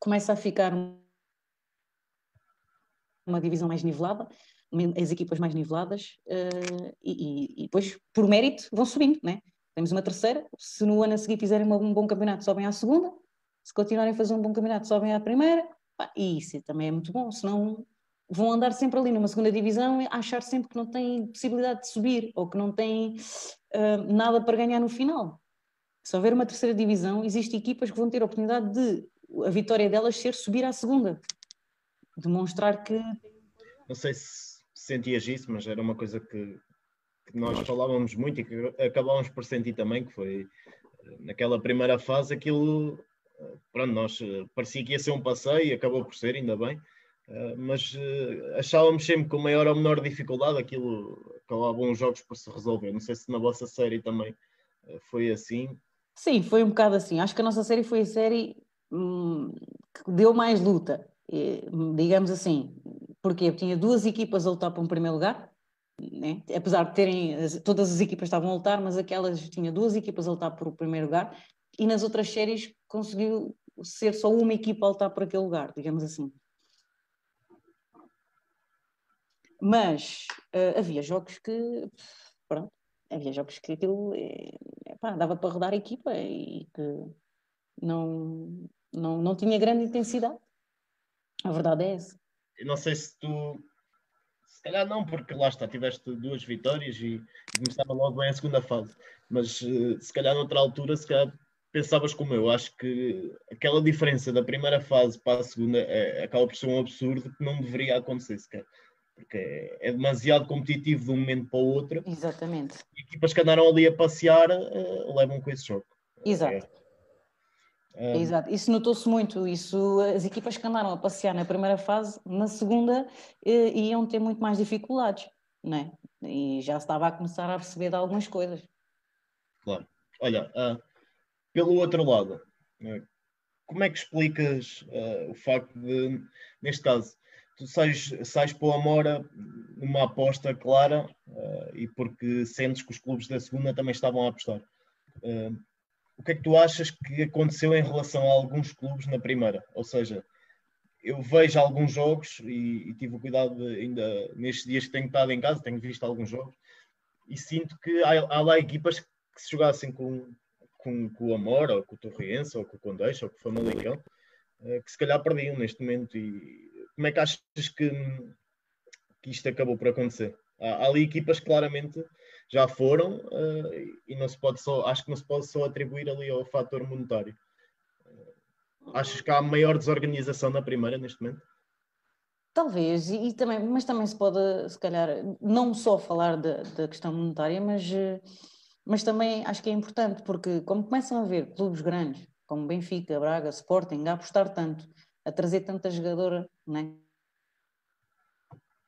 S3: Começa a ficar uma divisão mais nivelada, as equipas mais niveladas, uh, e, e, depois, por mérito, vão subindo, né? Temos uma terceira, se no ano a seguir fizerem um bom campeonato, sobem à segunda, se continuarem a fazer um bom campeonato, sobem à primeira, pá, e isso também é muito bom, senão vão andar sempre ali numa segunda divisão e achar sempre que não têm possibilidade de subir ou que não têm uh, nada para ganhar no final. Se houver uma terceira divisão, existem equipas que vão ter a oportunidade de a vitória delas ser subir à segunda. Demonstrar que.
S2: Não sei se sentias isso, mas era uma coisa que, que nós falávamos muito e que acabámos por sentir também, que foi naquela primeira fase, aquilo, pronto, nós parecia que ia ser um passeio e acabou por ser, ainda bem, mas achávamos sempre com maior ou menor dificuldade aquilo, acabavam os jogos por se resolver. Não sei se na vossa série também foi assim.
S3: Sim, foi um bocado assim. Acho que a nossa série foi a série hum, que deu mais luta, digamos assim. Porque tinha duas equipas a lutar para um primeiro lugar, né? apesar de terem, todas as equipas estavam a lutar, mas aquelas tinha duas equipas a lutar por o primeiro lugar, e nas outras séries conseguiu ser só uma equipa a lutar por aquele lugar, digamos assim. Mas uh, havia jogos que, pronto, havia jogos que aquilo pá, dava para rodar a equipa e que não, não, não tinha grande intensidade. A verdade é essa.
S2: Eu não sei se tu calhar não, porque lá está, tiveste duas vitórias e, e começava logo bem a segunda fase. Mas uh, se calhar noutra altura, se calhar pensavas como eu. Acho que aquela diferença da primeira fase para a segunda é, acaba por ser um absurdo que não deveria acontecer sequer. Porque é, é demasiado competitivo de um momento para o outro.
S3: Exatamente.
S2: E equipas que andaram ali a passear uh, levam com esse jogo.
S3: Exato. É. Um... Exato, isso notou-se muito. Isso, as equipas que andaram a passear na primeira fase, na segunda eh, iam ter muito mais dificuldades, né? E já se estava a começar a perceber de algumas coisas.
S2: Claro. Olha, uh, pelo outro lado, uh, como é que explicas uh, o facto de, neste caso, tu sais, sais para o Amora numa aposta clara e porque sentes que os clubes da segunda também estavam a apostar? o que é que tu achas que aconteceu em relação a alguns clubes na primeira? Ou seja, eu vejo alguns jogos e, e tive o cuidado de, ainda nestes dias que tenho estado em casa, tenho visto alguns jogos e sinto que há, há lá equipas que se jogassem com, com, com o Amor, ou com o Torriense, ou com o Condeixa, ou com o Famalicão, eh, que se calhar perdiam neste momento. E como é que achas que, que isto acabou por acontecer? Há, há ali equipas que claramente já foram uh, e não se pode só, acho que não se pode só atribuir ali ao fator monetário. Uh, achas que há maior desorganização na primeira neste momento?
S3: Talvez, e, e, também, mas também se pode, se calhar, não só falar da questão monetária, mas, mas também acho que é importante, porque como começam a ver clubes grandes, como Benfica, Braga, Sporting, a apostar tanto, a trazer tanta jogadora, não é?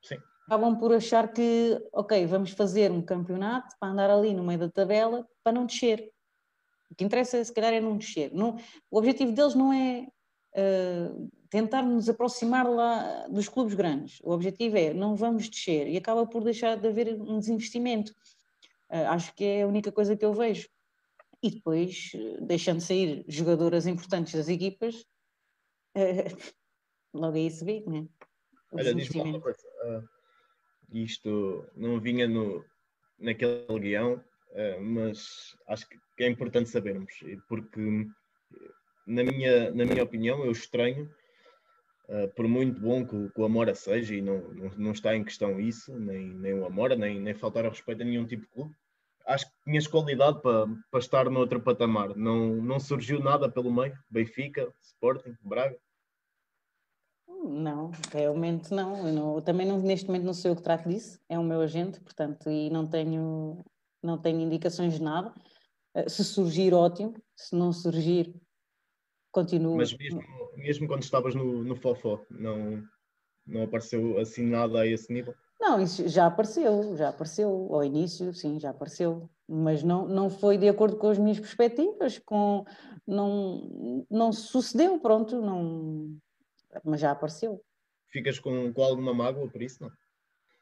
S2: Sim
S3: acabam por achar que, ok, vamos fazer um campeonato para andar ali no meio da tabela para não descer. O que interessa, se calhar, é não descer. Não, o objetivo deles não é uh, tentar nos aproximar lá dos clubes grandes. O objetivo é não vamos descer e acaba por deixar de haver um desinvestimento. Uh, acho que é a única coisa que eu vejo. E depois, uh, deixando sair jogadoras importantes das equipas, logo aí se vê, né?
S2: Olha, diz-me uma coisa isto não vinha no, naquele guião, uh, mas acho que é importante sabermos, porque na minha, na minha opinião eu estranho, uh, por muito bom que, que, o Amora seja, e não, não, não, está em questão isso, nem, nem o Amora, nem, nem faltar ao respeito a nenhum tipo de clube, acho que tinhas qualidade para, para estar no outro patamar. Não, não surgiu nada pelo meio. Benfica, Sporting, Braga.
S3: Não, realmente não. Eu, não, também não, neste momento não sou eu que trato disso, é o meu agente, portanto, e não tenho, não tenho indicações de nada. Eh, se surgir, ótimo. Se não surgir, continuo.
S2: Mas mesmo, mesmo quando estavas no, no Fofó, não, não apareceu assim nada a esse nível?
S3: Não, isso já apareceu, já apareceu. Ao início, sim, já apareceu. Mas não, não foi de acordo com as minhas perspectivas, com, não, não sucedeu, pronto, não mas já apareceu.
S2: Ficas com, com alguma mágoa por isso, não?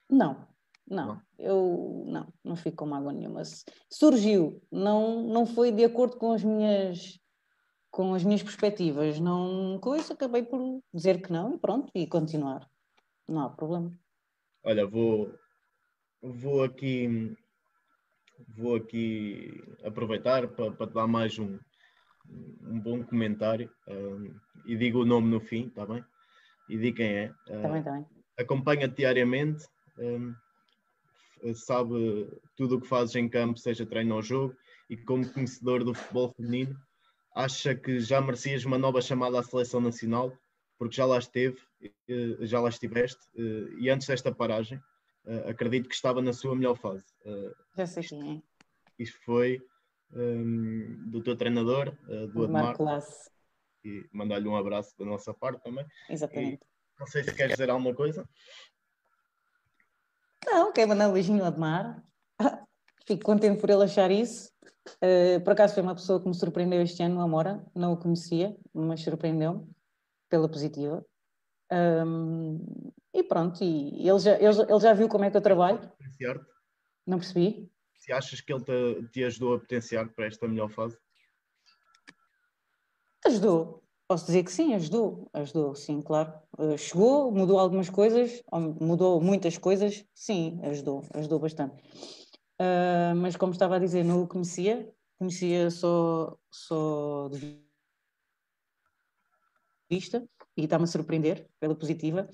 S3: Não, não, não, eu não, não fico com mágoa nenhuma. Surgiu, não, não foi de acordo com as minhas com as minhas perspectivas, não com isso acabei por dizer que não e pronto, e continuar. Não há problema.
S2: Olha, vou vou aqui vou aqui aproveitar para, para te dar mais um, um bom comentário um, e digo o nome no fim, está bem? E digo quem é.
S3: Está bem, está bem.
S2: Acompanha diariamente, um, sabe tudo o que fazes em campo, seja treino ou jogo, e como conhecedor do futebol feminino, acha que já merecias uma nova chamada à seleção nacional, porque já lá esteve, já lá estiveste, e antes desta paragem, uh, acredito que estava na sua melhor fase.
S3: Já sei quem é.
S2: Isto foi um, do teu treinador, do Admar.
S3: Classe.
S2: E mandar-lhe um abraço da nossa parte também.
S3: Exatamente.
S2: E, não sei se queres dizer alguma coisa.
S3: Não, quero mandar um beijinho ao Admar. Fico contente por ele achar isso. Uh, por acaso foi uma pessoa que me surpreendeu este ano, Amora. Não o conhecia, mas surpreendeu-me pela positiva. Um, e pronto, e ele já, ele, ele já viu como é que eu trabalho. Não percebi.
S2: Se achas que ele te, te ajudou a potenciar para esta melhor fase?
S3: Ajudou. Posso dizer que sim, ajudou. Ajudou, sim, claro. Uh, chegou, mudou algumas coisas, mudou muitas coisas, sim, ajudou, ajudou bastante. Uh, mas como estava a dizer, não o conhecia, conhecia só, só de vista e está-me a surpreender pela positiva.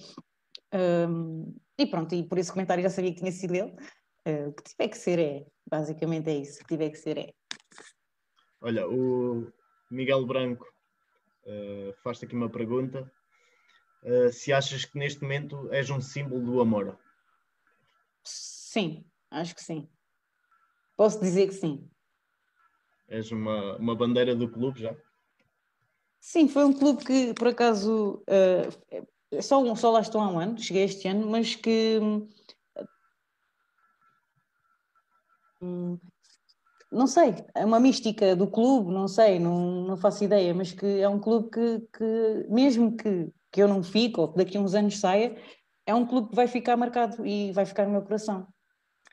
S3: Um, e pronto, e por esse comentário já sabia que tinha sido ele. Uh, o que tiver que ser é, basicamente é isso, o que tiver que ser é.
S2: Olha, o Miguel Branco uh, faz-te aqui uma pergunta. Uh, se achas que neste momento és um símbolo do amor?
S3: Sim, acho que sim. Posso dizer que sim.
S2: És uma, uma bandeira do clube já?
S3: Sim, foi um clube que, por acaso, uh, só, só lá estou há um ano, cheguei este ano, mas que. Hum, não sei, é uma mística do clube, não sei, não, não faço ideia, mas que é um clube que, que mesmo que, que eu não fique ou que daqui a uns anos saia, é um clube que vai ficar marcado e vai ficar no meu coração.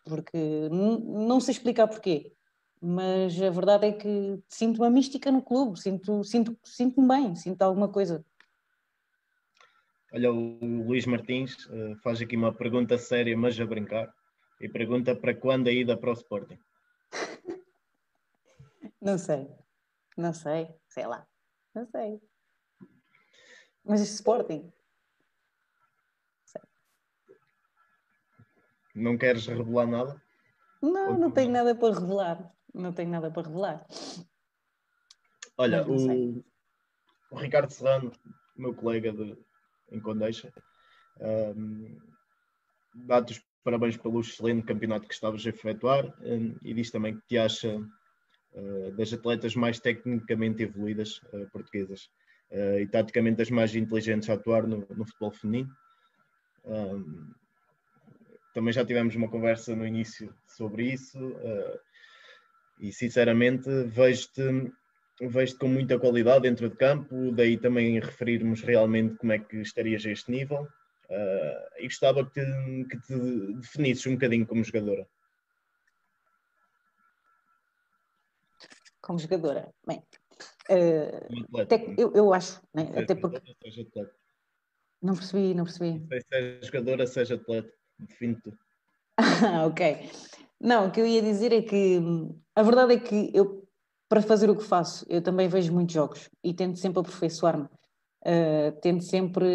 S3: Porque não sei explicar porquê mas a verdade é que sinto uma mística no clube, sinto, sinto, sinto-me bem, sinto alguma coisa.
S2: Olha, o Luís Martins uh, faz aqui uma pergunta séria, mas a brincar, e pergunta para quando a ida para o Sporting?
S3: não sei, não sei, sei lá, não sei. Mas Sporting?
S2: Não queres revelar nada?
S3: Não, não tenho nada para revelar não tenho nada para revelar.
S2: Olha, o, o, Ricardo Serrano, meu colega de, em Condeixa, um, dá-te os parabéns pelo excelente campeonato que estavas a efetuar um, e diz também que te acha uh, das atletas mais tecnicamente evoluídas uh, portuguesas uh, e taticamente as mais inteligentes a atuar no, no futebol feminino. Um, também já tivemos uma conversa no início sobre isso. Uh, e sinceramente vejo-te vejo com muita qualidade dentro de campo, daí também referirmos realmente como é que estarias a este nível. Uh, e gostava que, que te definisses um bocadinho como jogadora.
S3: Como jogadora? Bem, uh, até, eu, eu acho, né? até porque. Não percebi, não percebi.
S2: Seja jogadora, seja atleta, define-te.
S3: Ah, ok. Não, o que eu ia dizer é que a verdade é que eu, para fazer o que faço, eu também vejo muitos jogos e tento sempre aperfeiçoar-me. Uh, tento sempre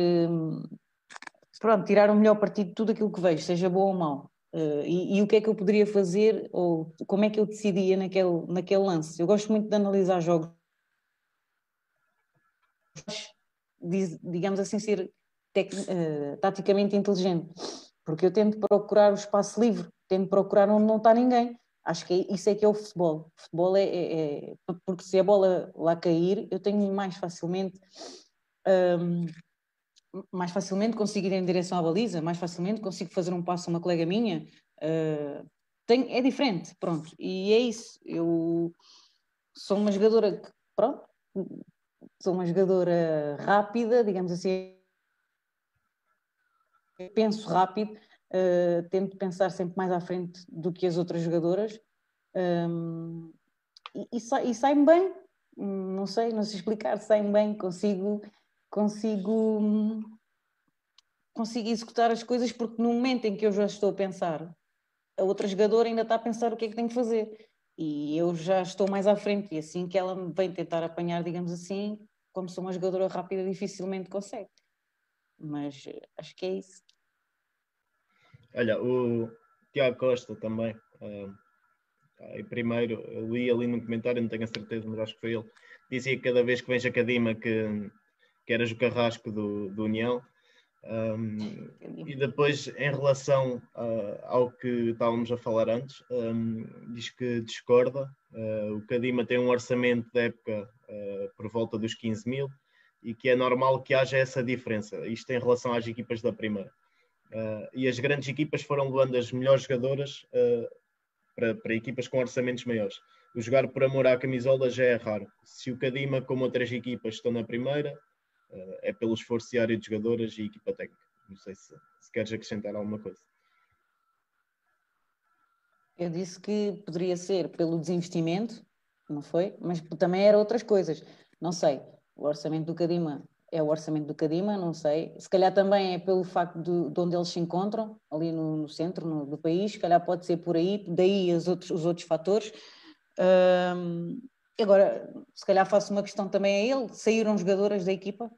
S3: pronto, tirar o melhor partido de tudo aquilo que vejo, seja bom ou mau. Uh, e, e, o que é que eu poderia fazer ou como é que eu decidia naquele, naquele lance. Eu gosto muito de analisar jogos, digamos assim, ser tec, uh, taticamente inteligente, porque eu tento procurar o espaço livre tento procurar onde não está ninguém. Acho que é, isso é que é o futebol. O futebol é, é, é, porque se a bola lá cair, eu tenho mais facilmente um, mais facilmente consigo ir em direção à baliza, mais facilmente consigo fazer um passo a uma colega minha. Uh, é diferente, pronto. E é isso. Eu sou uma jogadora que, pronto, sou uma jogadora rápida, digamos assim. Penso rápido, uh, tento pensar sempre mais à frente do que as outras jogadoras um, e, e, sa e sai-me bem, não sei, não sei explicar, sai-me bem, consigo, consigo, consigo executar as coisas porque no momento em que eu já estou a pensar, a outra jogadora ainda está a pensar o que é que tem que fazer e eu já estou mais à frente e assim que ela me vem tentar apanhar, digamos assim, como sou uma jogadora rápida, dificilmente consegue. Mas eh, acho que é isso.
S2: Olha, o Tiago Costa também. Uh, primeiro, eu li ali no comentário, não tenho a certeza, mas acho que foi ele. Dizia que cada vez que vens a Cadima que, que eras o carrasco do, do União. Um, e depois, em relação uh, ao que estávamos a falar antes, um, diz que discorda. Uh, o Cadima tem um orçamento de época uh, por volta dos 15 mil e que é normal que haja essa diferença. Isto em relação às equipas da primeira. e as grandes equipas foram levando as melhores jogadoras para, para equipas com orçamentos maiores. O jogar por amor à camisola já é raro. Se o Cadima, como outras equipas, estão na primeira, é pelo esforço diário de jogadoras e equipa técnica. Não sei se, se queres acrescentar alguma coisa.
S3: Eu disse que poderia ser pelo desinvestimento, não foi? Mas também era outras coisas. Não sei. O orçamento do Cadima é o orçamento do Cadima, não sei. Se calhar também é pelo facto de, de onde eles se encontram, ali no, no centro no, do país, se calhar pode ser por aí, daí os outros, os outros fatores. Um, agora, se calhar faço uma questão também a ele: saíram jogadoras da equipa?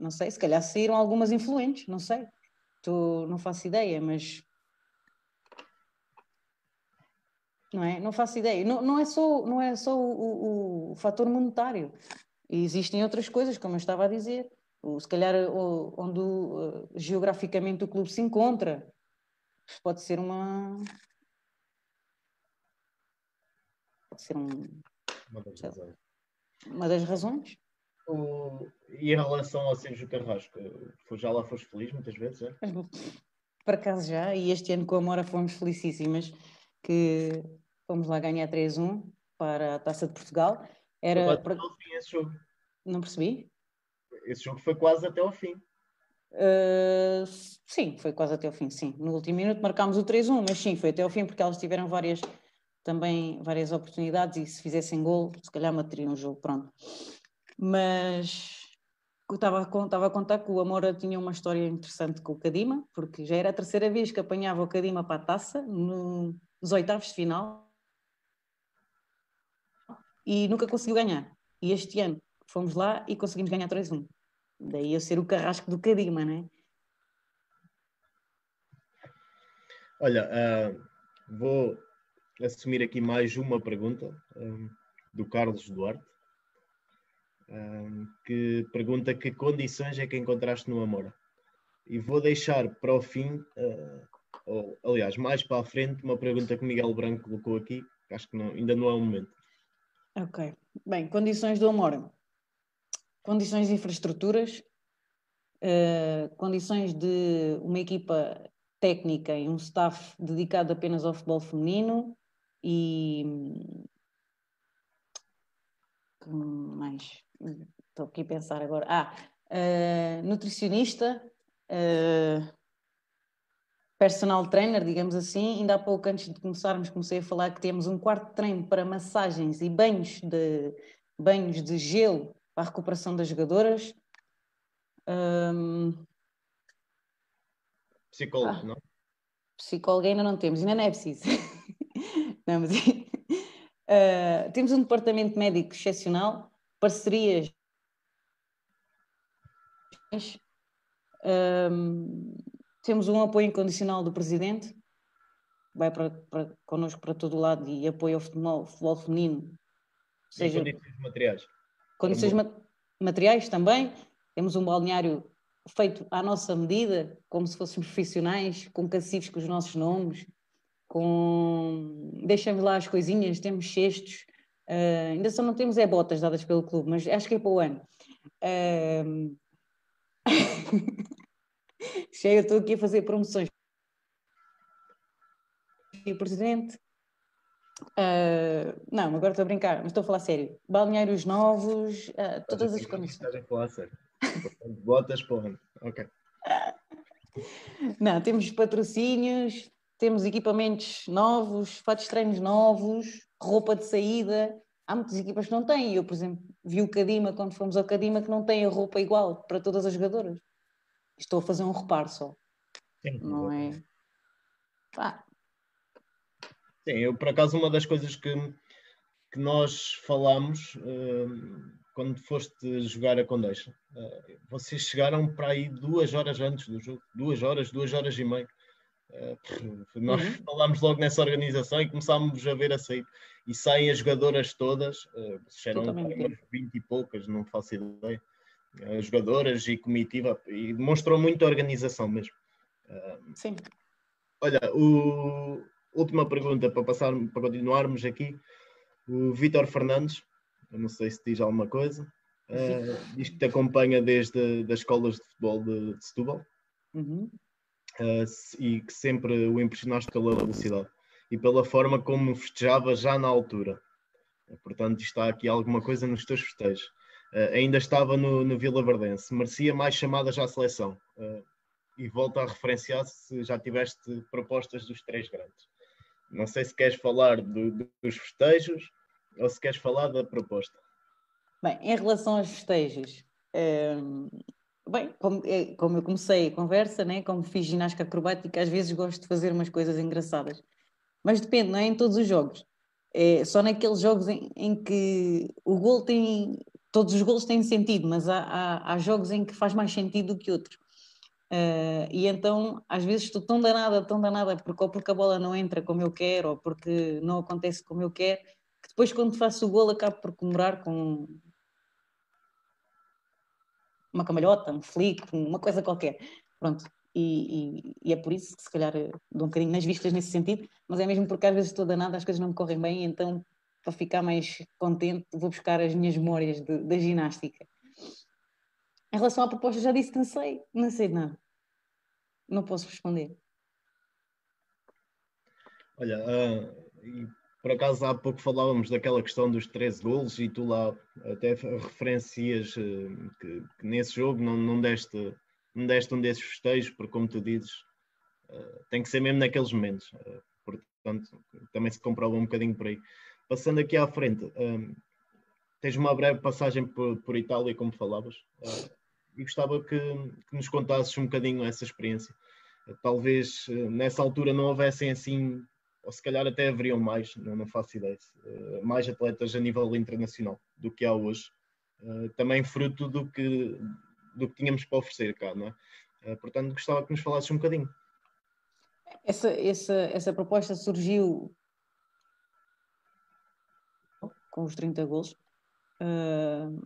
S3: Não sei, se calhar saíram algumas influentes, não sei. Tô, não faço ideia, mas. Não é? Não faço ideia. Não, não é só, não é só o, o, o fator monetário. Existem outras coisas, como eu estava a dizer. O, se calhar o, onde uh, geograficamente o clube se encontra. Pode ser uma. Pode ser um.
S2: Uma das razões.
S3: Uma das razões.
S2: O... E em relação ao Sérgio Carrasco, já lá foste feliz muitas vezes? É?
S3: Por acaso já, e este ano com a Mora fomos felicíssimas que fomos lá ganhar 3-1 para a Taça de Portugal.
S2: Era para... fim esse jogo.
S3: Não percebi?
S2: Esse jogo foi quase até ao fim.
S3: Uh, sim, foi quase até ao fim, sim. No último minuto marcámos o 3-1, mas sim, foi até ao fim porque elas tiveram várias também várias oportunidades e se fizessem gol, se calhar materiam o jogo, pronto. Mas estava a, estava a contar que o Amora tinha uma história interessante com o Cadima, porque já era a terceira vez que apanhava o Cadima para a taça, no, nos oitavos de final, e nunca conseguiu ganhar. E este ano fomos lá e conseguimos ganhar 3-1. Daí eu ser o carrasco do Cadima, não é?
S2: Olha, uh, vou assumir aqui mais uma pergunta uh, do Carlos Duarte que pergunta que condições é que encontraste no Amor. E vou deixar para o fim, uh, ou aliás, mais para a frente, uma pergunta que o Miguel Branco colocou aqui, que acho que não, ainda não é o momento.
S3: Ok. Bem, condições do Amor. Condições de infraestruturas, uh, condições de uma equipa técnica e um staff dedicado apenas ao futebol feminino e mais estou aqui a pensar agora. Ah, uh, nutricionista, uh, personal trainer, digamos assim. Ainda há pouco, antes de começarmos, comecei a falar que temos um quarto de treino para massagens e banhos de, banhos de gelo para a recuperação das jogadoras. Um...
S2: Psicólogo, ah, não?
S3: Psicólogo ainda não temos, ainda não é preciso. não, mas, uh, temos um departamento médico excepcional parcerias. Um, temos um apoio incondicional do Presidente, vai para, para, connosco para todo o lado e apoio ao futebol, futebol feminino.
S2: Seja, condições materiais.
S3: Condições ma materiais também. Temos um balneário feito à nossa medida, como se fôssemos profissionais, com cacifes com os nossos nomes, com... deixamos lá as coisinhas, temos cestos, Uh, ainda só não temos é botas dadas pelo clube, mas acho que é para o ano. Uh... Chega, estou aqui a fazer promoções. E o presidente. Uh, não, agora estou a brincar, mas estou a falar sério. Balneários novos, uh, todas as condições.
S2: Estás a falar sério. Botas ano. Ok.
S3: Não, temos patrocínios, temos equipamentos novos, fatos treinos novos, roupa de saída. Há muitas equipas que não têm. Eu, por exemplo, vi o Cadima quando fomos ao Cadima que não tem a roupa igual para todas as jogadoras. Estou a fazer um reparo só. Sim, não é? Pá.
S2: Sim, eu por acaso uma das coisas que, que nós falamos uh, quando foste jogar a Condeixa, uh, vocês chegaram para aí duas horas antes do jogo, duas horas, duas horas e meia. Uh, nós uhum. falámos logo nessa organização e começámos a ver a sair. E saem as jogadoras todas, uh, eram umas 20 e poucas, não faço ideia. Jogadoras e comitiva, e demonstrou muita organização mesmo.
S3: Sim.
S2: Olha, o, última pergunta para passar, para continuarmos aqui. O Vítor Fernandes, eu não sei se diz alguma coisa, uh, diz que te acompanha desde as escolas de futebol de, de Setúbal
S3: uhum.
S2: uh, e que sempre o impressionaste pela velocidade e pela forma como festejava já na altura. Portanto, está aqui alguma coisa nos teus festejos. Uh, ainda estava no, no Vila Verdense, merecia mais chamadas à seleção. Uh, e volta a referenciar se já tiveste propostas dos três grandes. Não sei se queres falar do, dos festejos ou se queres falar da proposta.
S3: Bem, em relação aos festejos, hum, bem, como, é, como, eu comecei a conversa, né, como fiz ginástica acrobática, às vezes gosto de fazer umas coisas engraçadas. Mas depende, não é em todos os jogos. É só naqueles jogos em, em que o gol tem. Todos os gols têm sentido, mas há, há, há jogos em que faz mais sentido do que outros. Uh, e então, às vezes, estou tão danada, tão danada, porque, ou porque a bola não entra como eu quero, ou porque não acontece como eu quero, que depois, quando faço o gol, acabo por comemorar com uma camalhota, um flick, uma coisa qualquer. Pronto. E, e, e, é por isso que, se calhar, dou um bocadinho nas vistas nesse sentido, mas é mesmo porque às vezes estou danada, as coisas não me correm bem, então, para ficar mais contente, vou buscar as minhas memórias da ginástica. Em relação à proposta, já disse que não sei, não sei nada. Não posso responder.
S2: Olha, uh, por acaso há pouco falávamos daquela questão dos 13 golos e tu lá até referencias uh, que, que, nesse jogo não, não, deste, não deste um desses festejos, porque como tu dizes, uh, tem que ser mesmo naqueles momentos. portanto, também se comprova um bocadinho por aí. Passando aqui à frente, tens uma breve passagem por, por Itália, como falavas e gostava que, que, nos contasses um bocadinho essa experiência. Talvez eh, nessa altura não houvessem assim, ou se calhar até haveriam mais, não, não faço ideia, eh, mais atletas a nível internacional do que há hoje. Também fruto do que, do que tínhamos para oferecer cá, não é? Portanto, gostava que nos falasses um bocadinho.
S3: Essa, essa, essa proposta surgiu com os 30 gols. Uh,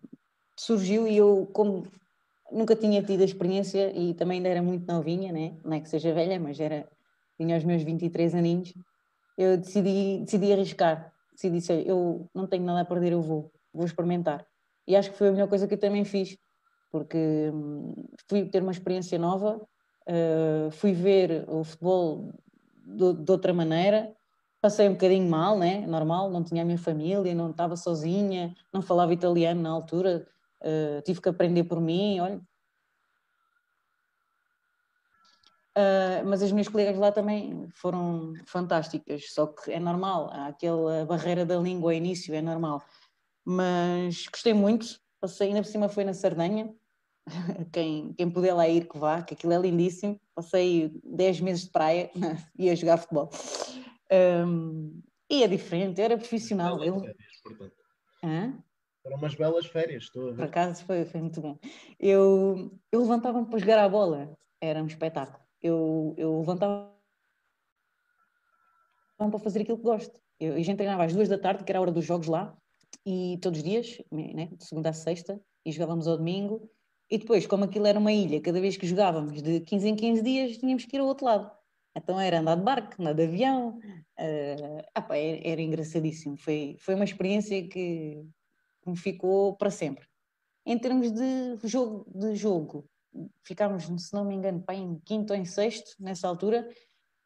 S3: surgiu e eu, como nunca tinha tido a experiência e também ainda era muito novinha, né? não é que seja velha, mas era, tinha os meus 23 aninhos, eu decidi, decidi arriscar, decidi ser, eu não tenho nada a perder, eu vou, vou experimentar. E acho que foi a melhor coisa que eu também fiz, porque hum, fui ter uma experiência nova, uh, fui ver o futebol de outra maneira, passei um bocadinho mal, né? normal, não tinha a minha família, não estava sozinha, não falava italiano na altura, Uh, tive que aprender por mim, olha. Uh, mas as minhas colegas lá também foram fantásticas, só que é normal, há aquela barreira da língua ao início, é normal. Mas gostei muito, passei, ainda por cima foi na Sardenha, quem, quem puder lá ir que vá, que aquilo é lindíssimo. Passei 10 meses de praia e a jogar futebol. Um, e é diferente, era profissional. Eu... Hã?
S2: Foram umas belas férias, estou a ver.
S3: Por acaso foi, foi muito bom. Eu, eu levantava-me para jogar a bola, era um espetáculo. Eu, eu levantava para fazer aquilo que gosto. Eu, a gente treinava às duas da tarde, que era a hora dos jogos lá, e todos os dias, né, de segunda a sexta, e jogávamos ao domingo. E depois, como aquilo era uma ilha, cada vez que jogávamos de 15 em 15 dias, tínhamos que ir ao outro lado. Então era andar de barco, andar de avião. Uh, opa, era, era, engraçadíssimo. Foi, foi uma experiência que, me ficou para sempre. Em termos de jogo, de jogo ficámos, se não me engano, em quinto ou em sexto nessa altura.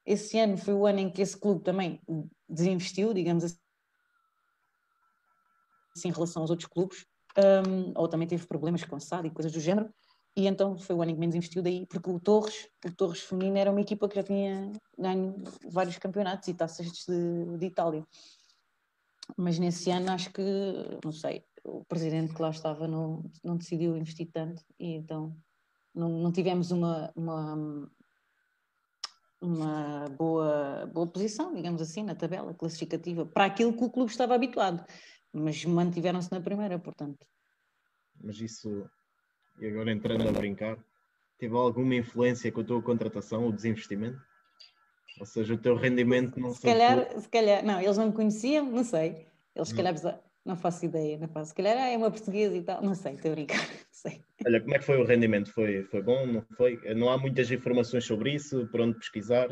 S3: Esse ano foi o ano em que esse clube também desinvestiu, digamos assim, em relação aos outros clubes, um, ou também teve problemas com SAD e coisas do género. E então foi o ano em que menos investiu daí, porque o Torres, o Torres feminino era uma equipa que já tinha ganho vários campeonatos e taças de, de Itália. Mas nesse ano acho que, não sei, o presidente que lá estava não, não decidiu investir tanto e então não, não tivemos uma, uma, uma boa, boa posição, digamos assim, na tabela classificativa, para aquilo que o clube estava habituado, mas mantiveram-se na primeira, portanto.
S2: Mas isso, e agora entrando a brincar, teve alguma influência com a tua contratação, o desinvestimento? Ou seja, o teu rendimento não
S3: se calhar, se calhar, não, eles não me conheciam, não sei. Eles se calhar Não faço ideia, não faço. Se calhar é uma portuguesa e tal, não sei, estou a brincar. Sei.
S2: Olha, como é que foi o rendimento? Foi, foi bom? Não foi? Não há muitas informações sobre isso, por onde pesquisar?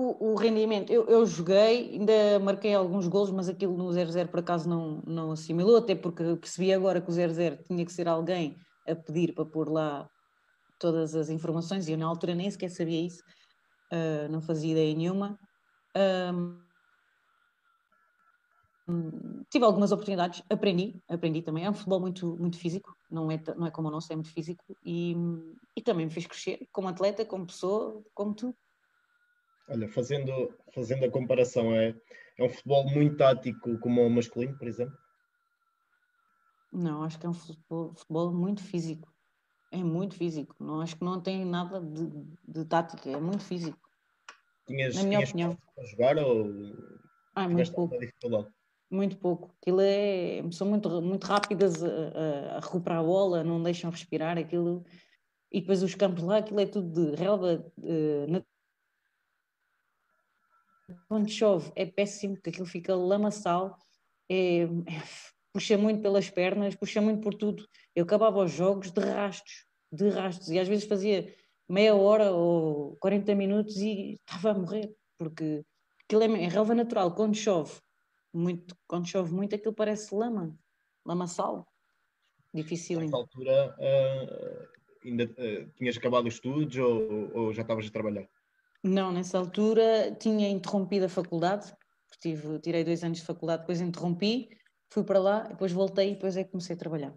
S3: O, o rendimento, eu, eu, joguei, ainda marquei alguns gols, mas aquilo no 0-0 por acaso não, não assimilou, até porque percebi agora que o 0-0 tinha que ser alguém a pedir para pôr lá todas as informações e eu na altura nem sequer sabia isso, uh, não fazia ideia nenhuma. Um, tive algumas oportunidades, aprendi, aprendi também. É um futebol muito, muito físico, não é, não é como o nosso, é muito físico e, e também me fez crescer como atleta, como pessoa, como tu.
S2: Olha, fazendo, fazendo a comparação, é, é um futebol muito tático como o masculino, por exemplo?
S3: Não, acho que é um futebol, futebol muito físico. É muito físico. Não, acho que não tem nada de, de tática, é muito físico.
S2: Tinhas, Na minha opinião. para jogar ou
S3: ah, muito pouco. Muito pouco. Aquilo é. São muito, muito rápidas a, a, recuperar a bola, não deixam respirar aquilo. E depois os campos lá, aquilo é tudo de relva. Uh, quando chove é péssimo, porque aquilo fica lamaçal. É, é, puxa muito pelas pernas, puxa muito por tudo. Eu acabava os jogos de rastos, de rastos, e às vezes fazia meia hora ou 40 minutos e estava a morrer, porque aquilo é, é relva natural. Quando chove, muito, quando chove muito, aquilo parece lama, lamaçal. Difícil.
S2: Nessa altura, uh, ainda uh, tinhas acabado os estudos ou, ou já estavas a trabalhar?
S3: Não, nessa altura tinha interrompido a faculdade, tive, tirei dois anos de faculdade, depois interrompi, fui para lá, depois voltei e depois é que comecei a trabalhar.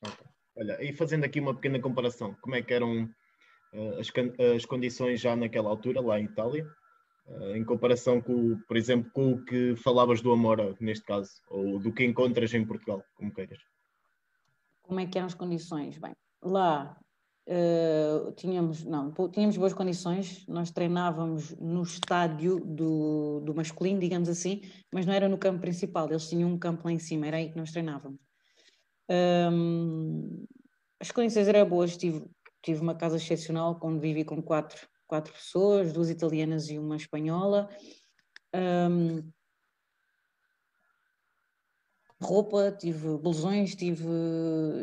S2: Okay. Olha, e fazendo aqui uma pequena comparação, como é que eram uh, as, as condições já naquela altura, lá em Itália, uh, em comparação com, por exemplo, com o que falavas do Amora, neste caso, ou do que encontras em Portugal, como queiras?
S3: Como é que eram as condições? Bem, lá uh, tínhamos, não, tínhamos boas condições, nós treinávamos no estádio do, do masculino, digamos assim, mas não era no campo principal, eles tinham um campo lá em cima, era aí que nós treinávamos. Um, as condições eram boas, tive, tive uma casa excepcional onde vivi com quatro, quatro pessoas, duas italianas e uma espanhola. Um, roupa, tive blusões, tive,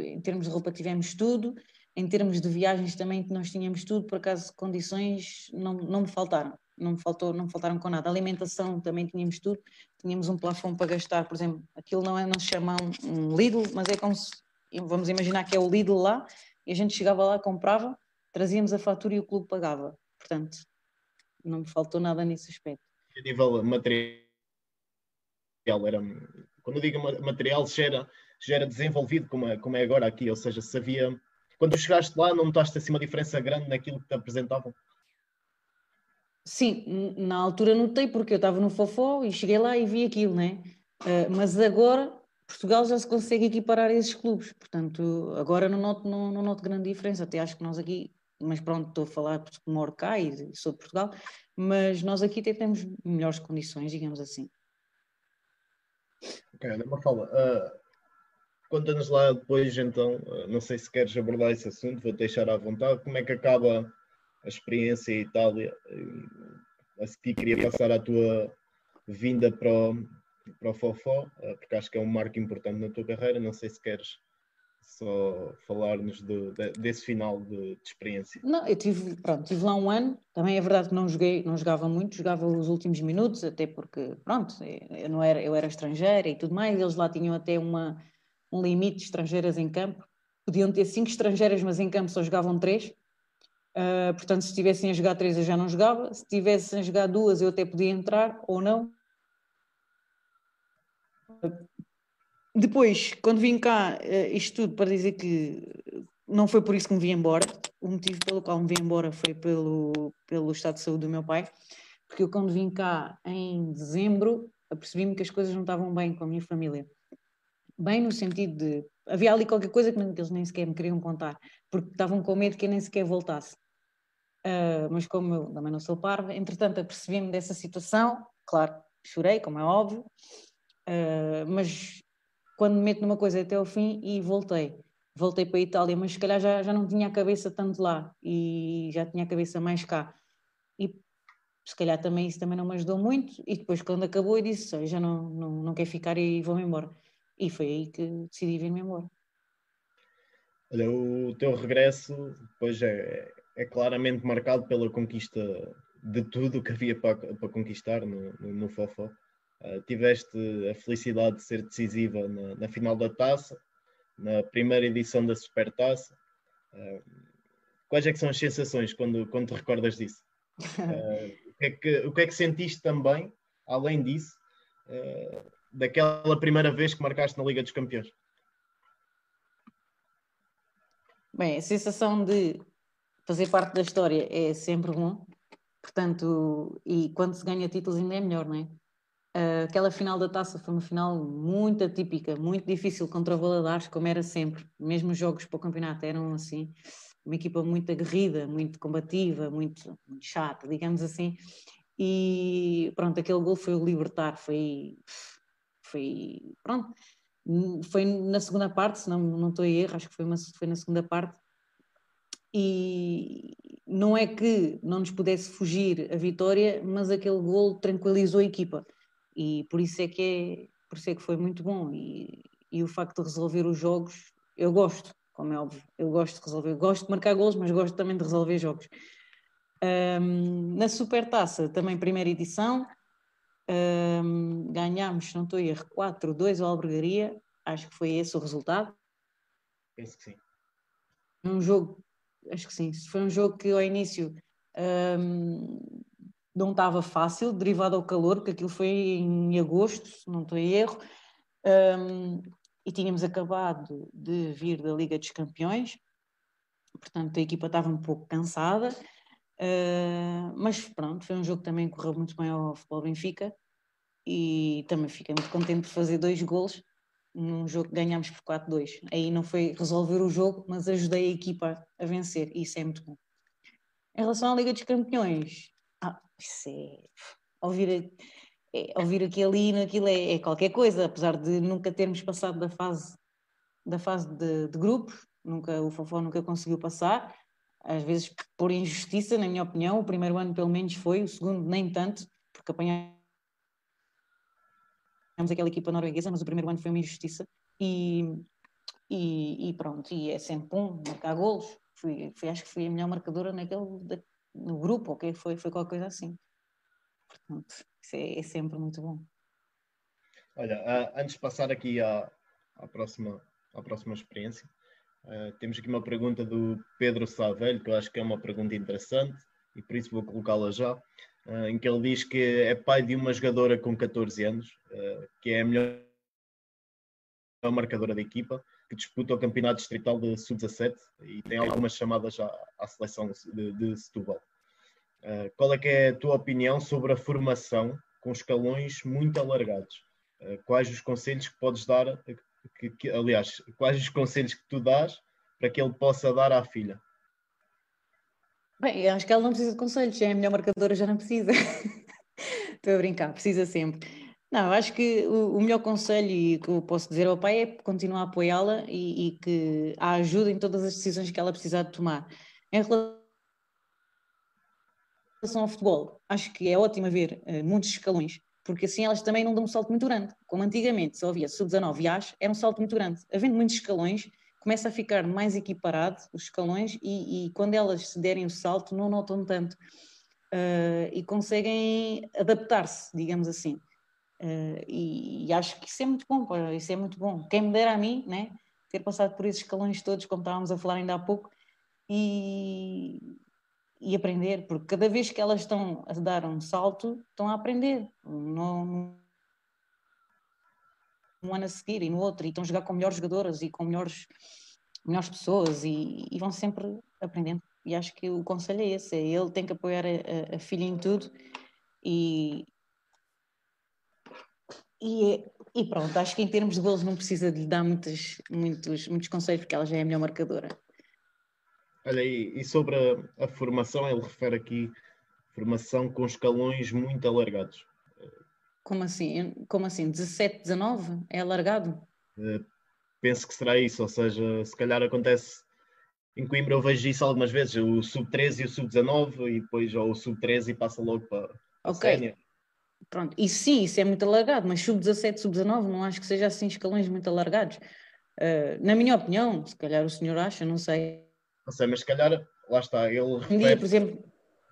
S3: em termos de roupa tivemos tudo, em termos de viagens também nós tínhamos tudo, por acaso condições não, não me faltaram não me, faltou, não me faltaram com nada. alimentação também tínhamos tudo, tínhamos um plafond para gastar, por exemplo, aquilo não é, não se chama um, Lidl, mas é como se, vamos imaginar que é o Lidl lá, e a gente chegava lá, comprava, trazíamos a fatura e o clube pagava. Portanto, não me faltou nada nesse aspecto.
S2: A nível material, era, quando eu digo material, já era, já era desenvolvido como é, como é agora aqui, ou seja, se havia, quando chegaste lá, não notaste assim uma diferença grande naquilo que te apresentavam?
S3: Sim, na altura notei porque eu estava no Fofó e cheguei lá e vi aquilo, né? Uh, mas agora Portugal já se consegue equiparar a esses clubes, portanto, agora não noto, não, não noto grande diferença. Até acho que nós aqui, mas pronto, estou a falar porque moro cá e sou de Portugal, mas nós aqui até temos melhores condições, digamos assim.
S2: Ok, uma fala. Uh, Conta-nos lá depois, então, uh, não sei se queres abordar esse assunto, vou deixar à vontade, como é que acaba a experiência em Itália. A seguir queria passar a tua vinda para o, para o Fofó, eh, porque acho que é um marco importante na tua carreira. Não sei se queres só falar-nos de, de, desse final de, de, experiência.
S3: Não, eu tive, pronto, tive lá um ano, também é verdade que não joguei, não jogava muito, jogava os últimos minutos, até porque, pronto, eu, não era, eu era estrangeira e tudo mais, eles lá tinham até uma, um limite de estrangeiras em campo, podiam ter cinco estrangeiras, mas em campo só jogavam três, Uh, portanto, se estivessem a jogar três, eu já não jogava. Se tivessem a jogar duas, eu até podia entrar ou não. Depois, quando vim cá, uh, isto tudo para dizer que não foi por isso que me vim embora. O motivo pelo qual me vim embora foi pelo, pelo estado de saúde do meu pai. Porque eu, quando vim cá em dezembro, apercebi-me que as coisas não estavam bem com a minha família. Bem no sentido de. Havia ali qualquer coisa que eles nem sequer me queriam contar, porque estavam com medo que eu nem sequer voltasse. Uh, mas como eu também não sou parva, entretanto apercebi-me dessa situação, claro, chorei, como é óbvio, uh, mas quando me meto numa coisa até ao fim e voltei. Voltei para a Itália, mas se calhar já, já não tinha a cabeça tanto lá e já tinha a cabeça mais cá. E se calhar também isso também não me ajudou muito, e depois quando acabou eu disse, já não, não, não quero ficar e vou-me embora. E foi aí que decidi vir-me embora.
S2: Olha, o teu regresso depois é, é claramente marcado pela conquista de tudo o que havia para, para conquistar no, no, no Fofó. Uh, tiveste a felicidade de ser decisiva na, na, final da taça, na primeira edição da Supertaça. Uh, quais é que são as sensações quando, quando te recordas disso? Uh, o, que é que, o que é que sentiste também, além disso, daquela primeira vez que marcaste na Liga dos Campeões?
S3: Bem, a sensação de fazer parte da história é sempre bom, portanto, e quando se ganha títulos ainda é melhor, não é? Uh, aquela final da taça foi uma final muito atípica, muito difícil contra o Valadares, como era sempre. Mesmo os jogos para o campeonato eram assim, uma equipa muito aguerrida, muito combativa, muito, muito chata, digamos assim. E pronto, aquele gol foi o libertar, foi, foi pronto, foi na segunda parte, se não, não estou a erro, acho que foi, uma, foi na segunda parte. E não é que não nos pudesse fugir a vitória, mas aquele gol tranquilizou a equipa. E por isso é que, é, por isso é que foi muito bom. E, e o facto de resolver os jogos, eu gosto, como é óbvio, eu gosto de resolver, gosto de marcar gols, mas gosto também de resolver jogos. Um, na Supertaça, também primeira edição, um, ganhámos, se não estou a erro, 4-2 ao Albergaria, acho que foi esse o resultado.
S2: Penso que sim.
S3: Um jogo, acho que sim, foi um jogo que ao início um, não estava fácil, derivado ao calor, porque aquilo foi em agosto, se não estou em erro, e tínhamos acabado de vir da Liga dos Campeões, portanto a equipa estava um pouco cansada, Uh, mas pronto, foi um jogo que também correu muito bem ao Futebol Benfica e também fiquei muito contente de fazer dois gols num jogo que ganhámos por 4-2. Aí não foi resolver o jogo, mas ajudei a equipa a vencer e isso é muito bom. Em relação à Liga dos Campeões, ah, isso é. Ouvir, é, ouvir aqui ali naquilo é, é, qualquer coisa, apesar de nunca termos passado da fase, da fase de, de grupos, nunca, o Fofó nunca conseguiu passar às vezes por injustiça, na minha opinião. O primeiro ano, pelo menos, foi, o segundo, nem tanto, porque apanhámos aquela equipa norueguesa, mas o primeiro ano foi uma injustiça. E, e, e pronto, e é sempre bom marcar golos. Fui, fui, acho que fui a melhor marcadora naquele, no grupo, ok? Foi, foi qualquer coisa assim. Portanto, isso é, é sempre muito bom.
S2: Olha, antes de passar aqui à, à, próxima, à próxima experiência, Uh, temos aqui uma pergunta do Pedro Savelho, que eu acho que é uma pergunta interessante e por isso vou colocá-la já, uh, em que ele diz que é pai de uma jogadora com 14 anos, uh, que é a melhor marcadora da equipa, que disputa o campeonato distrital de sub-17 e tem algumas chamadas à, à seleção de, de Setúbal. qual é que é a tua opinião sobre a formação com escalões muito alargados? quais os conselhos que podes dar que, que, aliás, quais os conselhos que tu dás para que ele possa dar à filha?
S3: Bem, acho que ela não precisa de conselhos, é a melhor marcadora, já não precisa. Estou a brincar, precisa sempre. Não, acho que o, o, melhor conselho que eu posso dizer ao pai é continuar a apoiá-la e, e, que a ajude em todas as decisões que ela precisar de tomar. Em relação ao futebol, acho que é ótimo ver uh, muitos escalões porque assim elas também não dão um salto muito grande. Como antigamente só havia sub-19 e AS, era um salto muito grande. Havendo muitos escalões, começa a ficar mais equiparado os escalões e, e quando elas se derem o salto não notam tanto uh, e conseguem adaptar-se, digamos assim. Uh, e, e, acho que isso é muito bom, isso é muito bom. Quem me dera a mim, né, ter passado por esses escalões todos, como estávamos a falar ainda há pouco, e, e aprender, porque cada vez que elas estão a dar um salto, estão a aprender. No, um ano a seguir e no outro, e estão a jogar com melhores jogadoras e com melhores, melhores pessoas e, e vão sempre aprendendo. E acho que o conselho é esse: é ele tem que apoiar a, a, filha em tudo e, e, e, pronto, acho que em termos de golos não precisa de lhe dar muitos, muitos, muitos conselhos, porque ela já é a melhor marcadora.
S2: Olha aí, e sobre a, a, formação, ele refere aqui formação com escalões muito alargados.
S3: Como assim? Como assim? 17, 19? É alargado?
S2: Uh, penso que será isso, ou seja, se calhar acontece em Coimbra eu vejo isso algumas vezes, o sub-13 e o sub-19, e depois ou o sub-13 e passa logo para,
S3: Ok.
S2: sénior.
S3: Pronto, isso sim, isso é muito alargado, mas sub-17, sub-19 não acho que seja assim escalões muito alargados. Uh, na minha opinião, se calhar o senhor acha, não sei.
S2: Não sei, mas se calhar, lá está, ele
S3: Um dia, por
S2: refere-
S3: exemplo,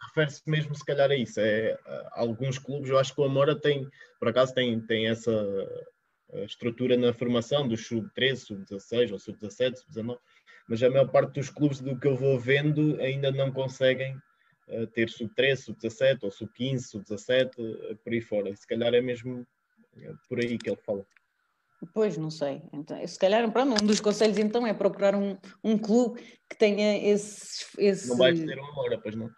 S2: refere-se mesmo se calhar a isso. É, a- alguns clubes, eu acho que o Amora tem, por acaso, tem, tem essa estrutura na formação dos sub-13, sub-16 ou sub-17, sub-19, mas a maior parte dos clubes do que eu vou vendo ainda não conseguem eh, ter sub-13, sub-17 ou sub-15, sub-17, eh, por aí fora. Se calhar é mesmo eh, por aí que ele fala.
S3: Pois, não sei. Então, se calhar, pronto, um dos conselhos então é procurar um, um clube que tenha esse, esse...
S2: Não vai ter um Amora, pois não?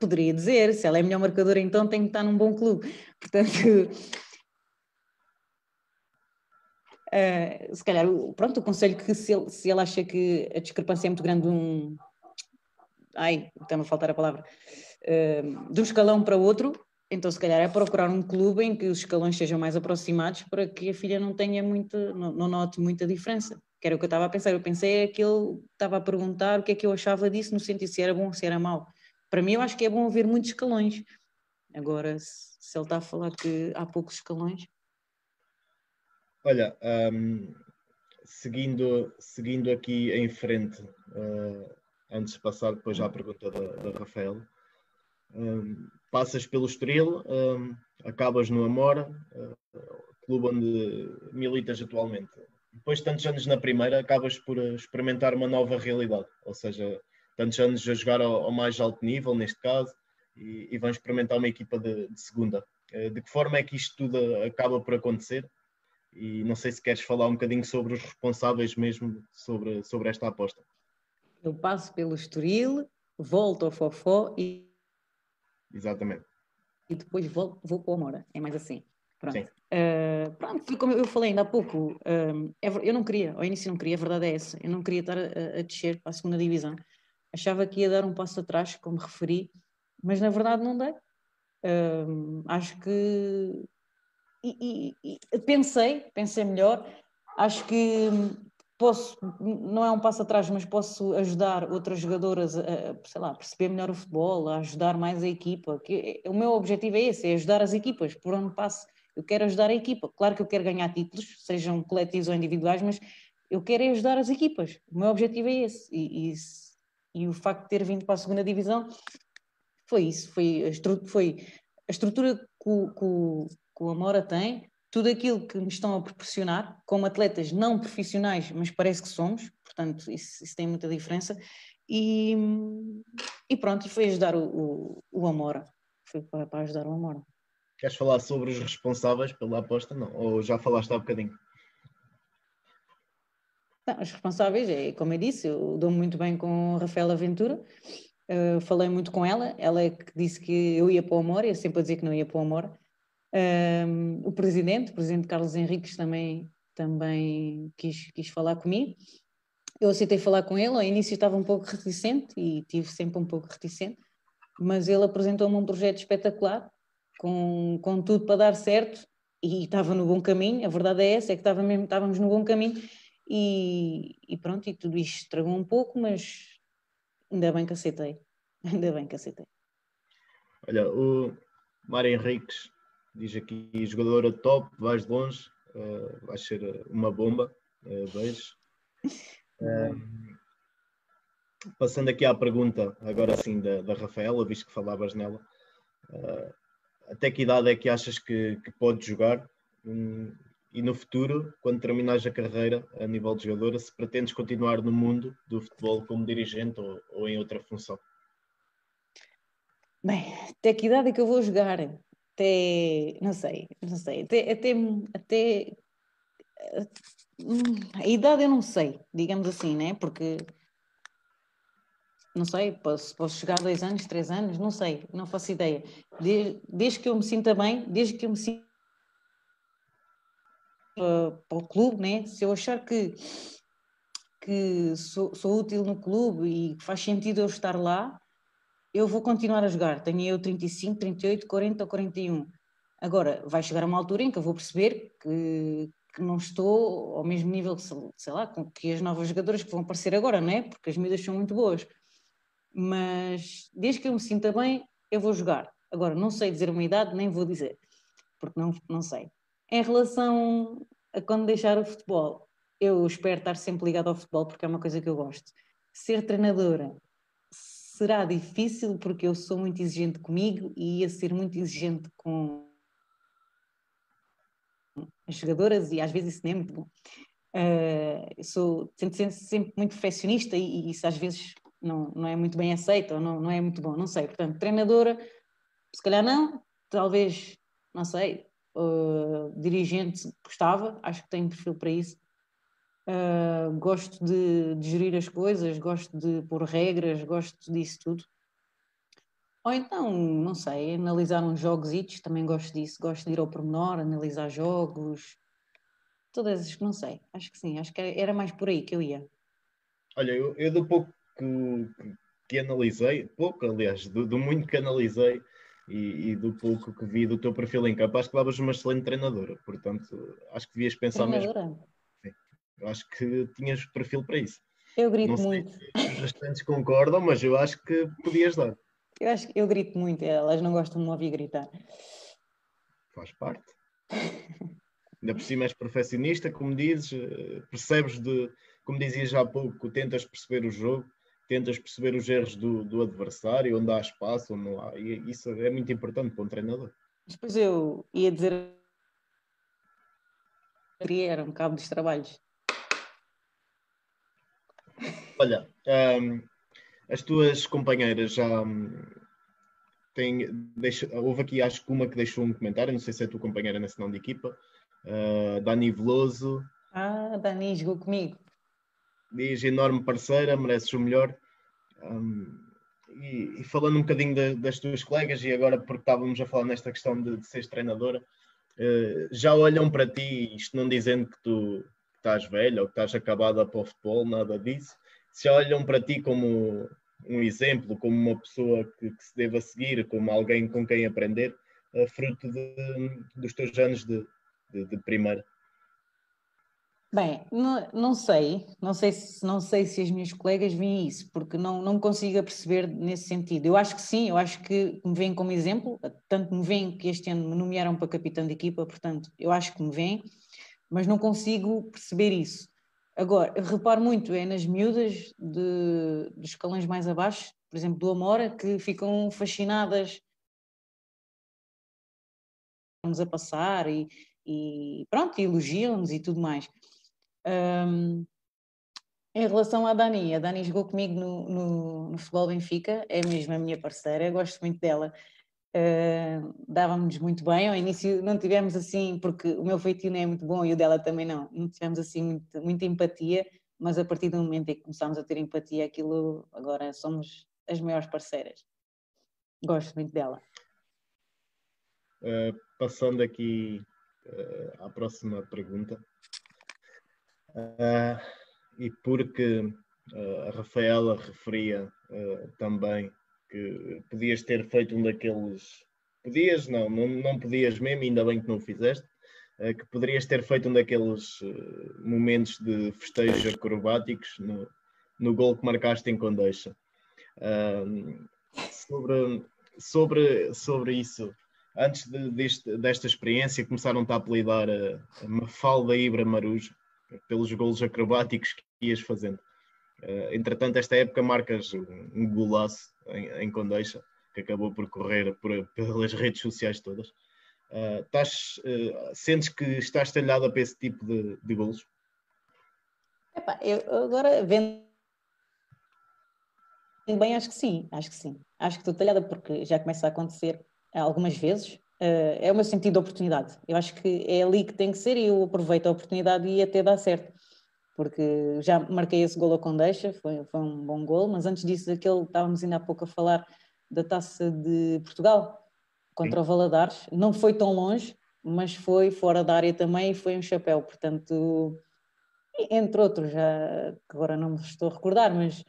S3: Poderia dizer, se ela é melhor marcadora, então tem que estar num bom clube. Portanto, eh, se calhar, pronto, o conselho que se ele, se ele acha que a discrepância é muito grande de um... Ai, está-me a faltar a palavra. eh, de um escalão para outro, então se calhar é procurar um clube em que os escalões sejam mais aproximados para que a filha não tenha muita, não, não note muita diferença. Que era o que eu estava a pensar. Eu pensei é que ele estava a perguntar o que é que eu achava disso, no sentido se era bom ou se era mau. Para mim, eu acho que é bom haver muitos escalões. Agora, se, ele está a falar que há poucos escalões,
S2: Olha, ahm, seguindo, seguindo aqui em frente, ah, antes de passar depois à pergunta da, da Rafael, ahm, passas pelo Estoril, ahm, acabas no Amora, ah, clube onde militas atualmente. Depois de tantos anos na primeira, acabas por ah, experimentar uma nova realidade, ou seja, tantos anos a jogar ao, ao mais alto nível, neste caso, e, e experimentar uma equipa de, de segunda. Ah, de que forma é que isto tudo acaba por acontecer? e não sei se queres falar um bocadinho sobre os responsáveis mesmo sobre, sobre esta aposta.
S3: eu passo pelo Estoril, volto ao Fofó e,
S2: Exatamente.
S3: e depois volto, vou para o Amora. É mais assim. Pronto. Ah, pronto, foi como eu falei ainda há pouco, ver- eu não queria, ao início não queria, a verdade é essa, eu não queria estar a, a descer para a segunda divisão. Achava que ia dar um passo atrás, como referi, mas na verdade não dei. Ah, acho que e, e- e pensei, pensei melhor, acho que posso, não é um passo atrás, mas posso ajudar outras jogadoras a, sei lá, perceber melhor o futebol, a ajudar mais a equipa. Que, o meu objetivo é esse, é ajudar as equipas, por onde passo. Eu quero ajudar a equipa. Claro que eu quero ganhar títulos, sejam coletivos ou individuais, mas eu quero é ajudar as equipas. O meu objetivo é esse. E, e, e o facto de ter vindo para a segunda divisão foi isso, foi a, foi a estrutura que o, que o- que o Amora tem, tudo aquilo que me estão a proporcionar, como atletas não profissionais, mas parece que somos, portanto, isso, isso tem muita diferença. E, e pronto, e foi ajudar o, o, o Amora. Foi para, para ajudar o Amora.
S2: Queres falar sobre os responsáveis pela aposta? Não. Ou já falaste há bocadinho?
S3: Não, os responsáveis, é, como eu disse, eu dou-me muito bem com a Rafaela Ventura, uh, falei muito com ela, ela é que disse que eu ia para o Amor, eu sempre a dizer que não ia para o Amor. Um, o presidente, o presidente Carlos Henriques também, também quis, quis falar comigo. Eu aceitei falar com ele, ao início estava um pouco reticente e tive sempre um pouco reticente, mas ele apresentou-me um projeto espetacular, com, com tudo para dar certo e estava no bom caminho, a verdade é essa, é que estava mesmo, estávamos no bom caminho e, e pronto, e tudo isto estragou um pouco, mas ainda bem que aceitei. Ainda bem que aceitei.
S2: Olha, o Mário Henriques diz aqui: jogadora top, vais de longe, uh, vais ser uma bomba. Uh, beijo. Um, passando aqui à pergunta, agora sim, da, da Rafaela, visto que falavas nela. Uh, até que idade é que achas que, que podes jogar? Um, e no futuro, quando terminares a carreira a nível de jogadora, se pretendes continuar no mundo do futebol como dirigente ou, ou em outra função?
S3: Bem, até que idade é que eu vou jogar? Até, não sei, não sei, até, até, até a idade eu não sei, digamos assim, né? Porque não sei, posso, posso chegar a dois anos, três anos, não sei, não faço ideia. Desde, desde que eu me sinta bem, desde que eu me sinta para, para o clube, né? Se eu achar que, que sou, sou útil no clube e faz sentido eu estar lá, eu vou continuar a jogar. Tenho eu 35, 38, 40 ou 41. Agora, vai chegar uma altura em que eu vou perceber que, que não estou ao mesmo nível, sei lá, com que as novas jogadoras que vão aparecer agora, não é? Porque as miúdas são muito boas. Mas desde que eu me sinta bem, eu vou jogar. Agora, não sei dizer uma idade, nem vou dizer, porque não, não sei. Em relação a quando deixar o futebol, eu espero estar sempre ligado ao futebol porque é uma coisa que eu gosto. Ser treinadora será difícil porque eu sou muito exigente comigo e ia ser muito exigente com as jogadoras e às vezes isso nem é muito bom. Uh, sou sempre, sempre, muito perfeccionista e, e, isso às vezes não, não é muito bem aceito ou não, não é muito bom, não sei. Portanto, treinadora, se calhar não, talvez, não sei, uh, dirigente gostava, acho que tenho perfil para isso. Uh, gosto de, de, gerir as coisas, gosto de pôr regras, gosto disso tudo. Ou então, não sei, analisar uns jogos, também gosto disso, gosto de ir ao pormenor, analisar jogos, todas essas que não sei, acho que sim, acho que era mais por aí que eu ia.
S2: Olha, eu, eu do pouco que, que, analisei, pouco aliás, do, do muito que analisei e, e, do pouco que vi do teu perfil em campo, acho que davas uma excelente treinadora, portanto, acho que devias pensar treinadora. mesmo eu acho que tinhas perfil para isso.
S3: Eu grito não muito.
S2: os restantes concordam, mas eu acho que podias dar.
S3: Eu acho que eu grito muito, elas não gostam de me ouvir gritar.
S2: Faz parte. Ainda por cima és perfeccionista, como dizes, percebes de, como dizias já há pouco, tentas perceber o jogo, tentas perceber os erros do, do adversário, onde há espaço, onde não há. E isso é muito importante para um treinador.
S3: Depois eu ia dizer era um cabo dos trabalhos.
S2: Olha, um, as tuas companheiras já um, têm. Deixa, houve aqui, acho que uma que deixou um comentário, não sei se é a tua companheira na senão de equipa, uh, Dani Veloso.
S3: Ah, Dani jogou comigo.
S2: Diz enorme parceira, mereces o melhor. Um, e, e, falando um bocadinho de, das tuas colegas, e agora porque estávamos a falar nesta questão de, de seres treinadora, uh, já olham para ti, isto não dizendo que tu estás velha ou que estás acabada para o futebol, nada disso, se olham para ti como um exemplo, como uma pessoa que, que se deva seguir, como alguém com quem aprender, uh, fruto de, dos teus anos de, de, de primeira?
S3: Bem, não, não, sei, não sei se não sei se as minhas colegas veem isso, porque não, não consigo perceber nesse sentido. Eu acho que sim, eu acho que me veem como exemplo, tanto me veem que este ano me nomearam para capitão de equipa, portanto, eu acho que me veem, mas não consigo perceber isso. Agora, eu reparo muito é nas miúdas de, dos escalões mais abaixo, por exemplo, do Amora, que ficam fascinadas nos a passar e, e pronto, elogiam-nos e tudo mais. Um, em relação à Dani, a Dani jogou comigo no, no, no Futebol Benfica, é mesmo a minha parceira, gosto muito dela. Uh, dávamos muito bem. Ao início não tivemos assim, porque o meu feitio não é muito bom e o dela também não, não tivemos assim muito, muita empatia, mas a partir do momento em que começámos a ter empatia, aquilo agora somos as maiores parceiras. Gosto muito dela.
S2: Uh, passando aqui uh, à próxima pergunta, e porque a Rafaela referia também que podias ter feito um daqueles. Podias, não, não, não podias mesmo, ainda bem que não o fizeste. Uh, que poderias ter feito um daqueles uh, momentos de festejos acrobáticos no, no gol que marcaste em Condeixa. Sobre, sobre, sobre isso, antes de, deste, desta experiência, começaram-te a apelidar a, a Mafalda Ibra Marujo pelos golos acrobáticos que ias fazendo. Uh, entretanto, esta época marcas um, um golaço em, em Condeixa, que acabou por correr por, pelas redes sociais todas. Uh, estás, uh, sentes que estás talhada para esse tipo de, de golos?
S3: Epá, eu agora vendo bem, acho que sim, acho que sim. Acho que estou talhada porque já começa a acontecer algumas vezes. Uh, é o meu sentido de oportunidade. Eu acho que é ali que tem que ser e eu aproveito a oportunidade e até dá certo porque já marquei esse gol a Condeixa, foi, foi um bom gol, mas antes disso, aquele, estávamos ainda há pouco a falar da Taça de Portugal contra Sim. o Valadares, não foi tão longe, mas foi fora da área também e foi um chapéu, portanto, entre outros, já agora não me estou a recordar, mas,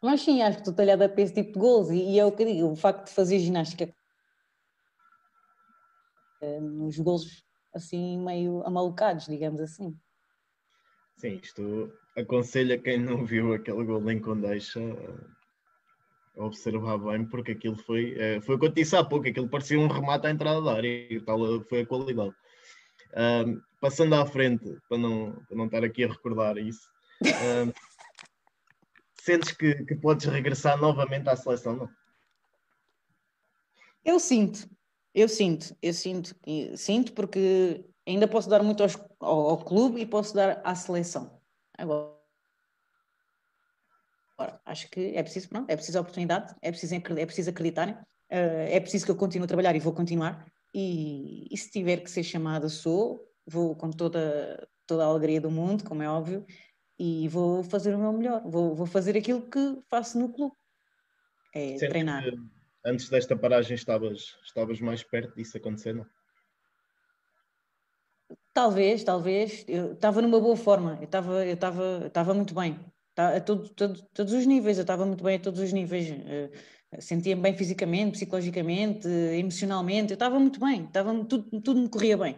S3: mas sim, acho que estou talhada para esse tipo de gols e, e é o que digo, o facto de fazer ginástica eh, nos gols assim meio amalucados, digamos assim.
S2: Sim, isto aconselha quem não viu aquele gol em Condeixa a observar bem, porque aquilo foi, eh, foi o que eu disse há pouco, aquilo parecia um remate à entrada da área e tal foi a qualidade. passando à frente, para não, para não estar aqui a recordar isso, sentes que, que podes regressar novamente à seleção, não?
S3: Eu sinto, eu sinto, eu sinto, sinto porque ainda posso dar muito aos, ao, ao, clube e posso dar à seleção. Agora, acho que é preciso, pronto, é preciso oportunidade, é preciso, é preciso acreditarem, eh, é preciso que eu continue a trabalhar e vou continuar. E, e se tiver que ser chamada, sou, vou com toda, toda a alegria do mundo, como é óbvio, e vou fazer o meu melhor, vou, vou fazer aquilo que faço no clube. É Sentes treinar.
S2: antes desta paragem estavas, estavas mais perto disso acontecer, não?
S3: Talvez, talvez. Eu estava numa boa forma, eu estava, eu estava, eu estava muito bem. Tá, a todo, todo, todos os níveis, eu estava muito bem a todos os níveis. Uh, Sentia-me bem fisicamente, psicologicamente, emocionalmente, eu estava muito bem, estava, tudo, tudo me corria bem.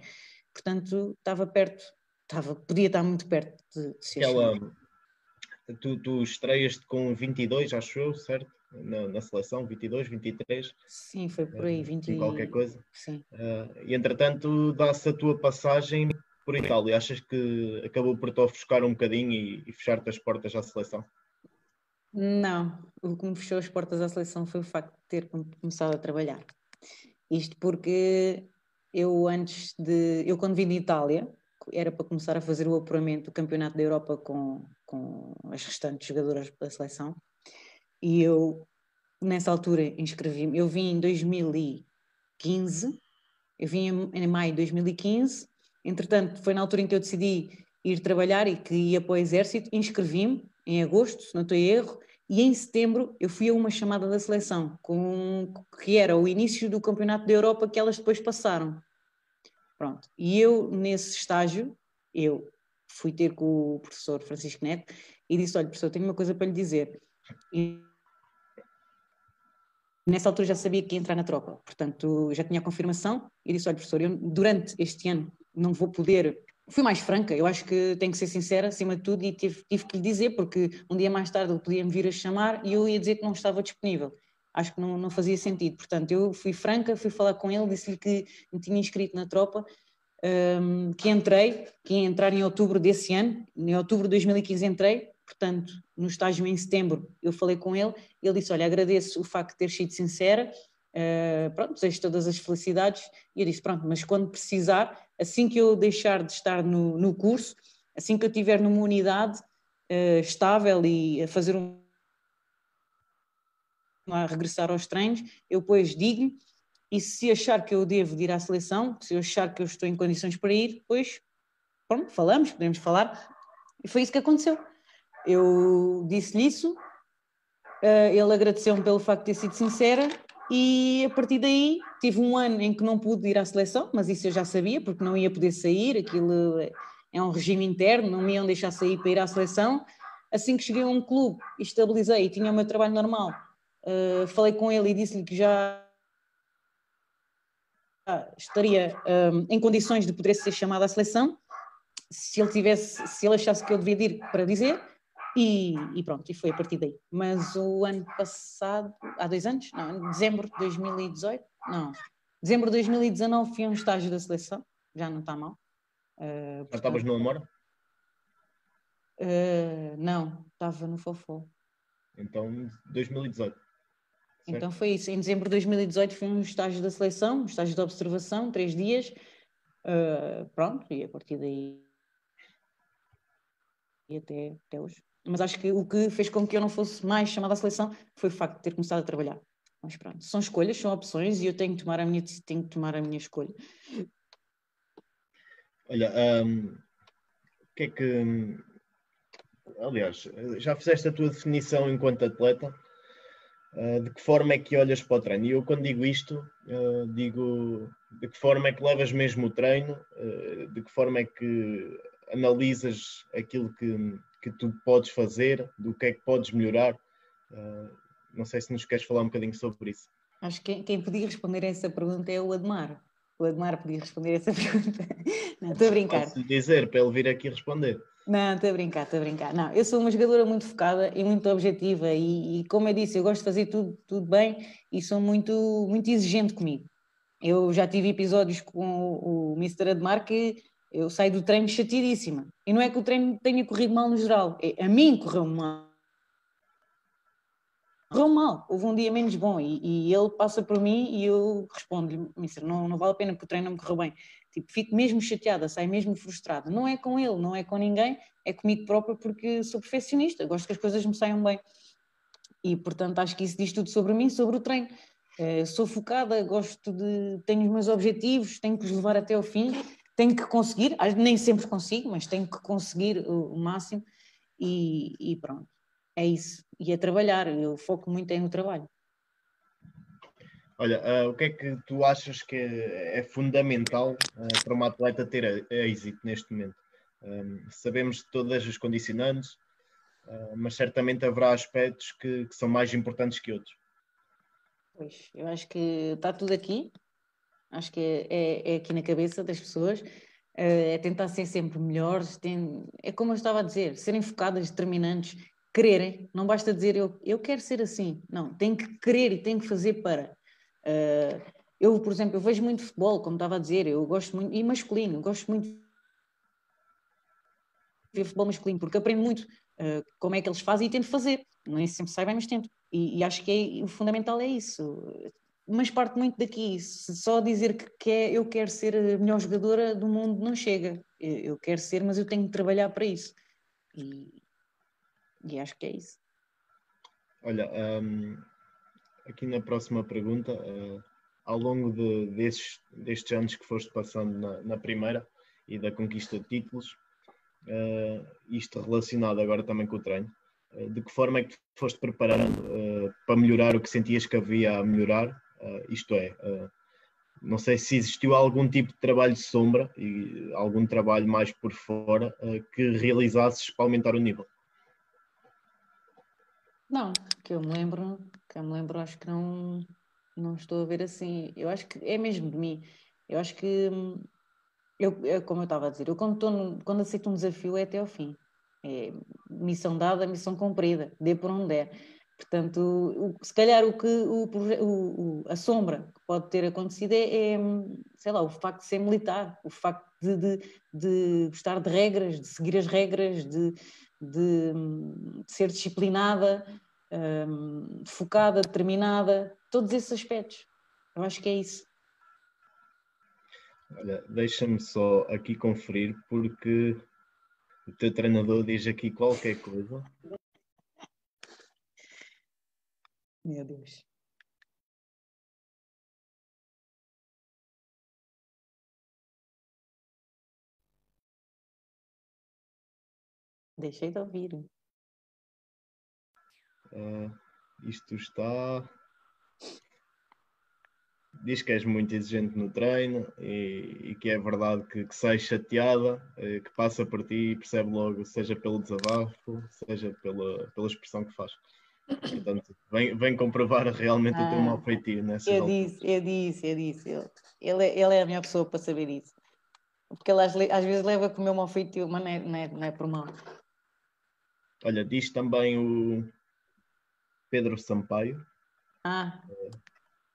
S3: Portanto, estava perto, estava, podia estar muito perto de, de ser Aquela,
S2: tu, tu estreias-te com 22, acho eu, certo? Na, na, seleção, 22, 23.
S3: Sim, foi por aí, 20
S2: e qualquer coisa.
S3: Sim.
S2: Uh, e entretanto, dá-se a tua passagem por Itália. Achas que acabou por te ofuscar um bocadinho e, e fechar-te as portas à seleção?
S3: Não, o que me fechou as portas à seleção foi o facto de ter começado a trabalhar. Isto porque eu antes de. Eu quando vim de Itália, era para começar a fazer o apuramento do Campeonato da Europa com, com as restantes jogadoras da seleção. E eu, nessa altura, inscrevi-me. Eu vim em 2015, eu vim em, maio de 2015. Entretanto, foi na altura em que eu decidi ir trabalhar e que ia para o Exército. Inscrevi-me em agosto, se não estou em erro, e em setembro eu fui a uma chamada da seleção, com, que era o início do Campeonato da Europa que elas depois passaram. Pronto. E eu, nesse estágio, eu fui ter com o professor Francisco Neto e disse: Olha, professor, tenho uma coisa para lhe dizer. Nessa altura já sabia que ia entrar na tropa, portanto já tinha a confirmação. E disse: Olha, professor, eu durante este ano não vou poder. Fui mais franca, eu acho que tenho que ser sincera acima de tudo e tive, tive que lhe dizer, porque um dia mais tarde ele podia me vir a chamar e eu ia dizer que não estava disponível acho que não, não fazia sentido. Portanto, eu fui franca, fui falar com ele, disse-lhe que me tinha inscrito na tropa, um, que entrei, que ia entrar em outubro desse ano, em outubro de 2015 entrei, portanto, no estágio em setembro eu falei com ele, ele disse, olha, agradeço o facto de ter sido sincera, uh, pronto, desejo todas as felicidades, e eu disse, pronto, mas quando precisar, assim que eu deixar de estar no, no curso, assim que eu estiver numa unidade uh, estável e a fazer um a regressar aos treinos, eu depois digo e se achar que eu devo ir à seleção, se eu achar que eu estou em condições para ir, depois pronto, falamos, podemos falar. E foi isso que aconteceu. Eu disse-lhe isso, eh, ele agradeceu-me pelo facto de ter sido sincera e a partir daí tive um ano em que não pude ir à seleção, mas isso eu já sabia, porque não ia poder sair, aquilo é um regime interno, não me iam deixar sair para ir à seleção. Assim que cheguei a um clube, estabilizei e tinha o meu trabalho normal, Uh, falei com ele e disse-lhe que já estaria um, em condições de poder ser chamado à seleção, se ele tivesse, se ele achasse que eu devia ir para dizer, e, e, pronto, e foi a partir daí. Mas o ano passado, há dois anos, não, em dezembro de 2018, não, dezembro de 2019 fui a um estágio da seleção, já não está mal.
S2: Uh, portanto, já estavas no Amor?
S3: Uh, não, estava no Fofó.
S2: Então, 2018.
S3: Então foi isso. Em dezembro de 2018 foi um estágio da seleção, um estágio de observação, três dias. Uh, pronto, e a partir daí. E até, até hoje. Mas acho que o que fez com que eu não fosse mais chamada à seleção foi o facto de ter começado a trabalhar. Mas pronto, são escolhas, são opções e eu tenho que tomar a minha, tenho que tomar a minha escolha.
S2: Olha, um, o que é que. Aliás, já fizeste a tua definição enquanto atleta Uh, de que forma é que olhas para o treino? E eu, quando digo isto, uh, digo de que forma é que levas mesmo o treino, uh, de que forma é que analisas aquilo que, que tu podes fazer, do que é que podes melhorar. não sei se nos queres falar um bocadinho sobre isso.
S3: Acho que quem podia responder a essa pergunta é o Admar, o Admar podia responder essa pergunta. Não, estou a brincar.
S2: Posso dizer para ele vir aqui responder.
S3: Não, estou a brincar, estou a brincar. Não, eu sou uma jogadora muito focada e muito objetiva e, e, como eu disse, eu gosto de fazer tudo, tudo bem e sou muito, muito exigente comigo. Eu já tive episódios com o, o Mr. Admar que eu saio do treino chateadíssima. E não é que o treino tenha corrido mal no geral, é, a mim correu mal. Correu mal, houve um dia menos bom e, e ele passa por mim e eu respondo-lhe, não, não vale a pena porque o treino não me correu bem. Tipo, fico mesmo chateada, saio mesmo frustrada. Não é com ele, não é com ninguém, é comigo própria porque sou perfeccionista, gosto que as coisas me saiam bem. E, portanto, acho que isso diz tudo sobre mim, sobre o treino. Uh, sou focada, gosto de. tenho os meus objetivos, tenho que os levar até ao fim, tenho que conseguir, nem sempre consigo, mas tenho que conseguir o, o máximo e, e, pronto. É isso. E é trabalhar, eu foco muito em no trabalho.
S2: Olha, uh, o que é que tu achas que é, é fundamental uh, para uma atleta ter êxito neste momento? Um, sabemos de todas as condicionantes, uh, mas certamente haverá aspectos que, que, são mais importantes que outros.
S3: Pois, eu acho que está tudo aqui, acho que é, é, é aqui na cabeça das pessoas, é tentar ser sempre melhores, tem, é como eu estava a dizer, serem focadas, determinantes, quererem, não basta dizer eu, eu quero ser assim, não, tem que querer e tem que fazer para. Uh, eu, por exemplo, eu vejo muito futebol, como estava a dizer, eu gosto muito, e masculino, gosto muito de ver futebol masculino, porque aprendo muito uh, como é que eles fazem e tento fazer. Não é sempre sai bem, mas tento. E, e acho que é, o fundamental é isso. Mas parte muito daqui. Só dizer que quer, eu quero ser a melhor jogadora do mundo não chega. Eu, eu quero ser, mas eu tenho que trabalhar para isso. E, e acho que é isso.
S2: Olha, um aqui na próxima pergunta, uh, ao longo de, destes, destes anos que foste passando na, na primeira e da conquista de títulos, uh, isto relacionado agora também com o treino, uh, de que forma é que foste preparando para melhorar o que sentias que havia a melhorar? Isto é, não sei se existiu algum tipo de trabalho de sombra e algum trabalho mais por fora que realizasses para aumentar o nível.
S3: Não, que eu me lembro, que eu me lembro, acho que não, não estou a ver assim. Eu acho que é mesmo de mim. Eu acho que, eu, é como eu estava a dizer, eu quando, estou quando aceito um desafio é até ao fim. É missão dada, missão cumprida, dê por onde der. Portanto, se calhar o que o, o, a sombra que pode ter acontecido é, é, sei lá, o facto de ser militar, o facto de, de, de gostar de regras, de seguir as regras, de, de, de ser disciplinada, um, focada, determinada, todos esses aspectos. Eu acho que é isso.
S2: Olha, deixa-me só aqui conferir, porque o teu treinador diz aqui qualquer coisa.
S3: Meu Deus. Deixei de ouvir.
S2: Uh, isto está. Diz que és muito exigente no treino e, e que é verdade que, que chateada, eh, que passa por ti e percebe logo, seja pelo desabafo, seja pela, pela expressão que faz. Portanto, vem, vem comprovar realmente ah, o teu ah, mal feitio nessa
S3: Eu disse, eu disse, eu disse. Ele, é, ele é a melhor pessoa para saber isso. Porque ele às, às vezes leva com o meu mal feitio, mas não é, não é, não é por mal.
S2: Olha, diz também o, Pedro Sampaio.
S3: Ah.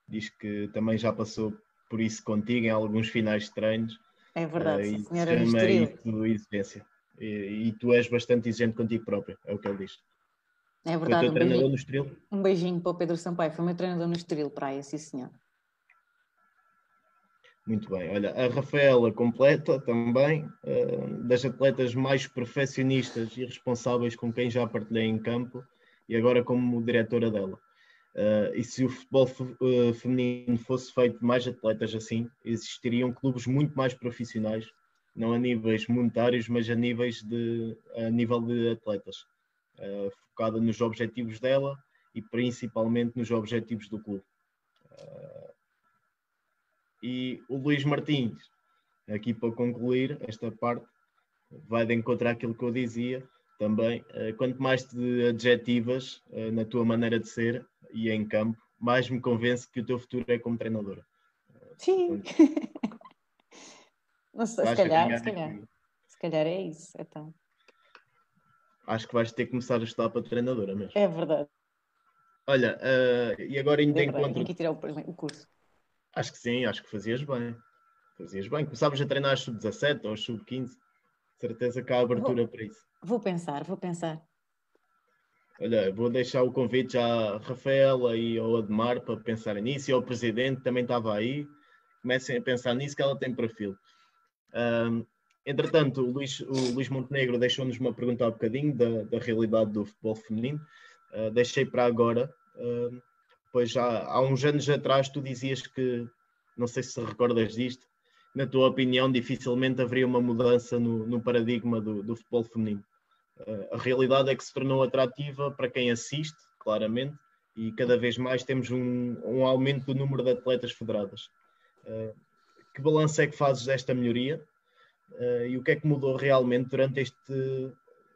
S2: diz que também já passou por isso contigo em alguns finais de treinos.
S3: É verdade, uh, senhora
S2: isso exigência. E, e, tu és bastante exigente contigo próprio, é o que ele diz.
S3: É verdade.
S2: Foi o um treinador beijinho, no Estoril?
S3: Um beijinho para o Pedro Sampaio, foi o meu treinador no Estoril, praia, sim senhor.
S2: Muito bem. Olha, a Rafaela completa também, uh, das atletas mais perfeccionistas e responsáveis com quem já partilhei em campo, e agora como diretora dela. Uh, e se o futebol uh, feminino fosse feito de mais atletas assim, existiriam clubes muito mais profissionais, não a níveis monetários, mas a níveis de a nível de atletas, uh, focada nos objetivos dela e principalmente nos objetivos do clube. e o Luís Martins, aqui para concluir esta parte, vai de encontrar aquilo que eu dizia, também, uh, quanto mais te adjetivas uh, na tua maneira de ser e em campo, mais me convence que o teu futuro é como treinadora.
S3: Sim. Não sei, se calhar, se calhar. Se calhar é isso, então.
S2: Acho que vais ter que começar a estudar para treinadora mesmo.
S3: É verdade.
S2: Olha, uh, e agora ainda é encontro.
S3: Tenho que tirar o, o curso.
S2: Acho que sim, acho que fazias bem. Fazias bem. Começavas a treinar sub-17 ou sub-15. Certeza que há abertura
S3: vou,
S2: para isso.
S3: Vou pensar, vou pensar.
S2: Olha, vou deixar o convite já à Rafaela e ao Admar para pensarem nisso e ao Presidente também estava aí. Comecem a pensar nisso que ela tem perfil. Um, entretanto, o Luís, o Luís Montenegro deixou-nos uma pergunta há bocadinho da, da realidade do futebol feminino. Uh, deixei para agora, uh, pois há uns anos atrás tu dizias que, não sei se recordas disto, na tua opinião, dificilmente haveria uma mudança no, no paradigma do, do, futebol feminino. Uh, a realidade é que se tornou atrativa para quem assiste, claramente, e cada vez mais temos um, um aumento do número de atletas federadas. Uh, que balanço é que fazes desta melhoria uh, e o que é que mudou realmente durante este,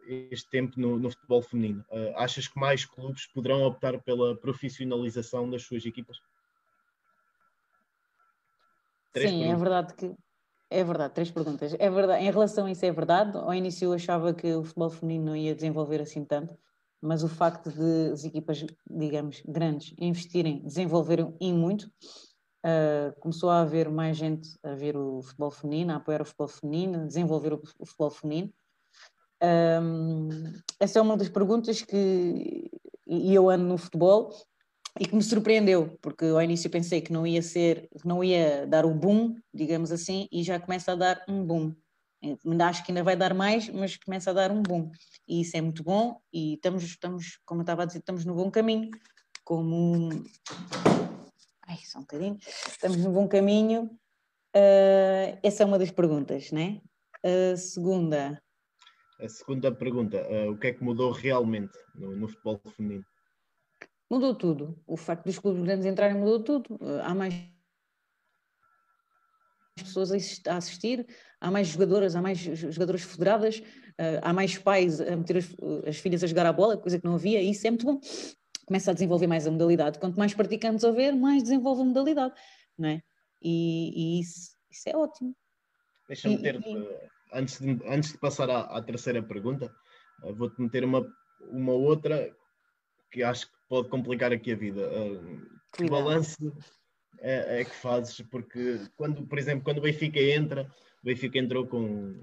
S2: este tempo no, no futebol feminino? achas que mais clubes poderão optar pela profissionalização das suas equipas?
S3: Três Sim, é perguntas. é verdade que. É verdade, três perguntas. É verdade, em relação a isso, é verdade. Ao início eu achava que o futebol feminino não ia desenvolver assim tanto, mas o facto de as equipas, digamos, grandes investirem, desenvolveram e muito, uh, começou a haver mais gente a ver o futebol feminino, a apoiar o futebol feminino, a desenvolver o, o futebol feminino. Um, essa é uma das perguntas que e eu ando no futebol e que me surpreendeu, porque ao início pensei que não ia ser, não ia dar o boom, digamos assim, e já começa a dar um boom. Acho que ainda vai dar mais, mas começa a dar um boom. E isso é muito bom e estamos, estamos como eu estava a dizer, estamos no bom caminho, como... Ai, só um bocadinho. Estamos no bom caminho. Uh, essa é uma das perguntas, né? A segunda...
S2: A segunda pergunta, uh, o que é que mudou realmente no, no futebol feminino?
S3: Mudou tudo. O facto dos clubes grandes entrarem mudou tudo. Há mais pessoas a assistir, há mais jogadoras, há mais jogadoras federadas, há mais pais a meter as, as, filhas a jogar a bola, coisa que não havia, e isso é muito bom. Começa a desenvolver mais a modalidade. Quanto mais praticantes houver, mais desenvolve a modalidade, não é? E, e isso, isso, é ótimo.
S2: Deixa-me ter, e... antes, de, antes de passar à, à terceira pergunta, eh, vou-te meter uma, uma outra que acho que pode complicar aqui a vida. Uh, que balanço é, é, que fazes? Porque, quando, por exemplo, quando o Benfica entra, o Benfica entrou com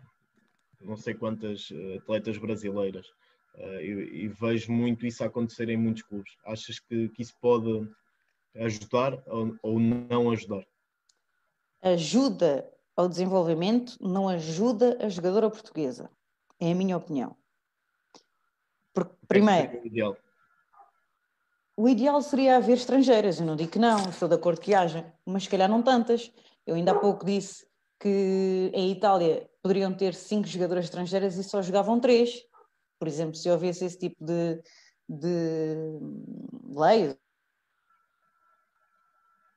S2: não sei quantas ah, atletas brasileiras e, e, vejo muito isso acontecer em muitos clubes. Achas que, que isso pode ajudar ou, ou não ajudar?
S3: Ajuda ao desenvolvimento, não ajuda a jogadora portuguesa. É a minha opinião. Porque, primeiro, é o ideal seria haver estrangeiras. Eu não digo que não, estou de acordo que haja, mas se calhar não tantas. Eu ainda há pouco disse que em Itália poderiam ter cinco jogadoras estrangeiras e só jogavam três. Por exemplo, se houvesse esse tipo de, de lei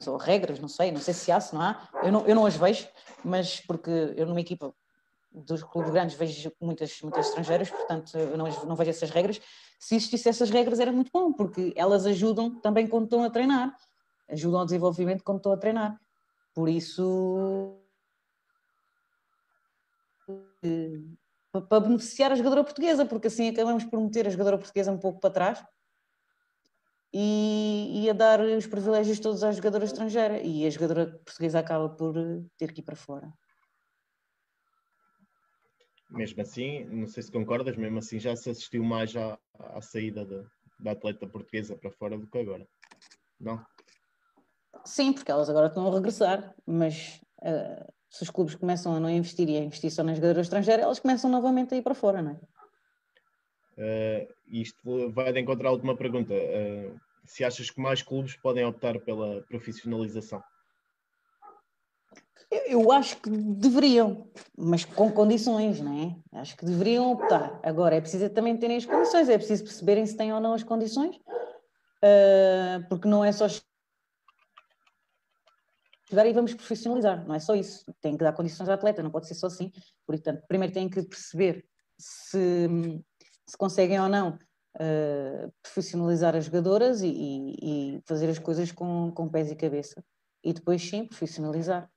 S3: ou regras, não sei, não sei se há, se não há, eu não, eu não as vejo, mas porque eu numa equipa dos clubes grandes vejo muitas, muitas estrangeiras, portanto eu não, não vejo essas regras. Se existissem essas regras era muito bom, porque elas ajudam também quando estão a treinar, ajudam ao desenvolvimento quando estão a treinar. Por isso, para beneficiar a jogadora portuguesa, porque assim acabamos por meter a jogadora portuguesa um pouco para trás e, e a dar os privilégios todos à jogadora estrangeira e a jogadora portuguesa acaba por ter que ir para fora
S2: mesmo assim, não sei se concordas, mesmo assim já se assistiu mais à, à saída da, da atleta portuguesa para fora do que agora, não?
S3: Sim, porque elas agora estão a regressar, mas uh, se os clubes começam a não investir e a investir só nas jogadoras estrangeiras, elas começam novamente a ir para fora, não é?
S2: Uh, isto vai de encontrar a última pergunta. Uh, se achas que mais clubes podem optar pela profissionalização?
S3: Eu acho que deveriam, mas com condições, não é? Acho que deveriam optar. Agora, é preciso também terem as condições, é preciso perceberem se têm ou não as condições, uh, porque não é só chegar e vamos profissionalizar, não é só isso. Tem que dar condições ao atleta, não pode ser só assim. Portanto, primeiro têm que perceber se, se conseguem ou não uh, profissionalizar as jogadoras e, e, e, fazer as coisas com, com pés e cabeça. E depois sim, profissionalizar.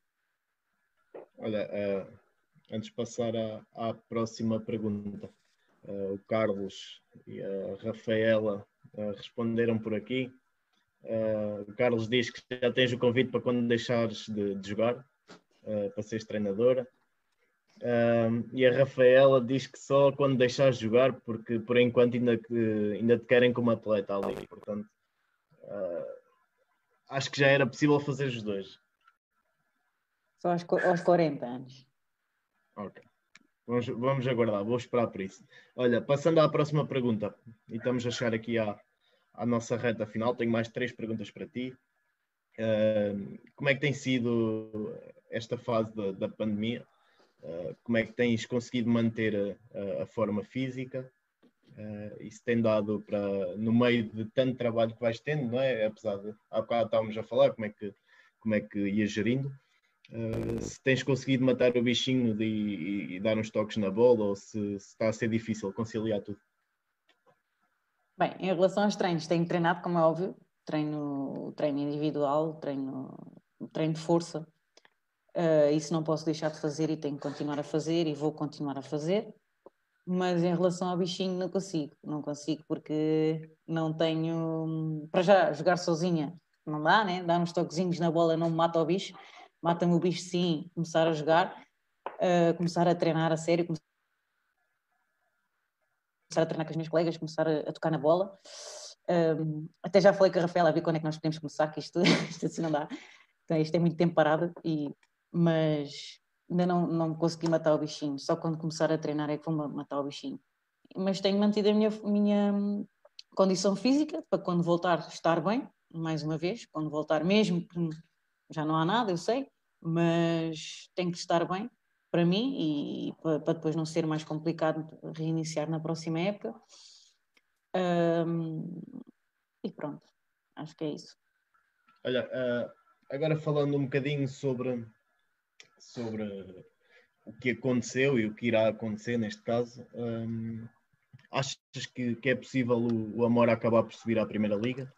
S2: Olha, uh, antes de passar à, à próxima pergunta. Uh, o Carlos e a Rafaela responderam por aqui. Uh, o Carlos diz que já tens o convite para quando deixares de, de jogar, para seres treinadora. e a Rafaela diz que só quando deixares de jogar, porque por enquanto ainda, ainda te querem como atleta ali. Portanto, acho que já era possível fazer os dois.
S3: Só aos, aos 40 anos.
S2: Ok. Vamos, vamos aguardar, vou esperar por isso. Olha, passando à próxima pergunta, e estamos a chegar aqui à, à nossa reta final, tenho mais três perguntas para ti. Uh, como é que tem sido esta fase da, da pandemia? Uh, como é que tens conseguido manter a, a forma física? Uh, isso tem dado para, no meio de tanto trabalho que vais tendo, não é? Apesar de, há bocado estávamos a falar como é que, como é que ias gerindo. Uh, se tens conseguido matar o bichinho de, e, e, dar uns toques na bola ou se, se, está a ser difícil conciliar tudo?
S3: Bem, em relação aos treinos, tenho treinado, como é óbvio, treino, treino individual, treino, treino de força. Uh, isso não posso deixar de fazer e tenho que continuar a fazer e vou continuar a fazer. Mas em relação ao bichinho, não consigo. Não consigo porque não tenho. Para já, jogar sozinha não dá, né? Dar uns toquezinhos na bola não mata o bicho mata-me o bicho sim, começar a jogar, uh, começar a treinar a sério, começar a treinar com os meus colegas, começar a, a tocar na bola. Um, até já falei com a Rafaela a ver quando é que nós podemos começar, que isto, isto assim não dá. Então, isto é muito tempo parado, e, mas ainda não, não consegui matar o bichinho. Só quando começar a treinar é que vou matar o bichinho. Mas tenho mantido a minha, minha condição física para quando voltar estar bem, mais uma vez, quando voltar mesmo já não há nada, eu sei, mas tem que estar bem para mim e para, depois não ser mais complicado reiniciar na próxima época. Um, e pronto, acho que é isso.
S2: Olha, uh, agora falando um bocadinho sobre, sobre o que aconteceu e o que irá acontecer neste caso, um, achas que, que, é possível o, o Amor acabar por subir à Primeira Liga?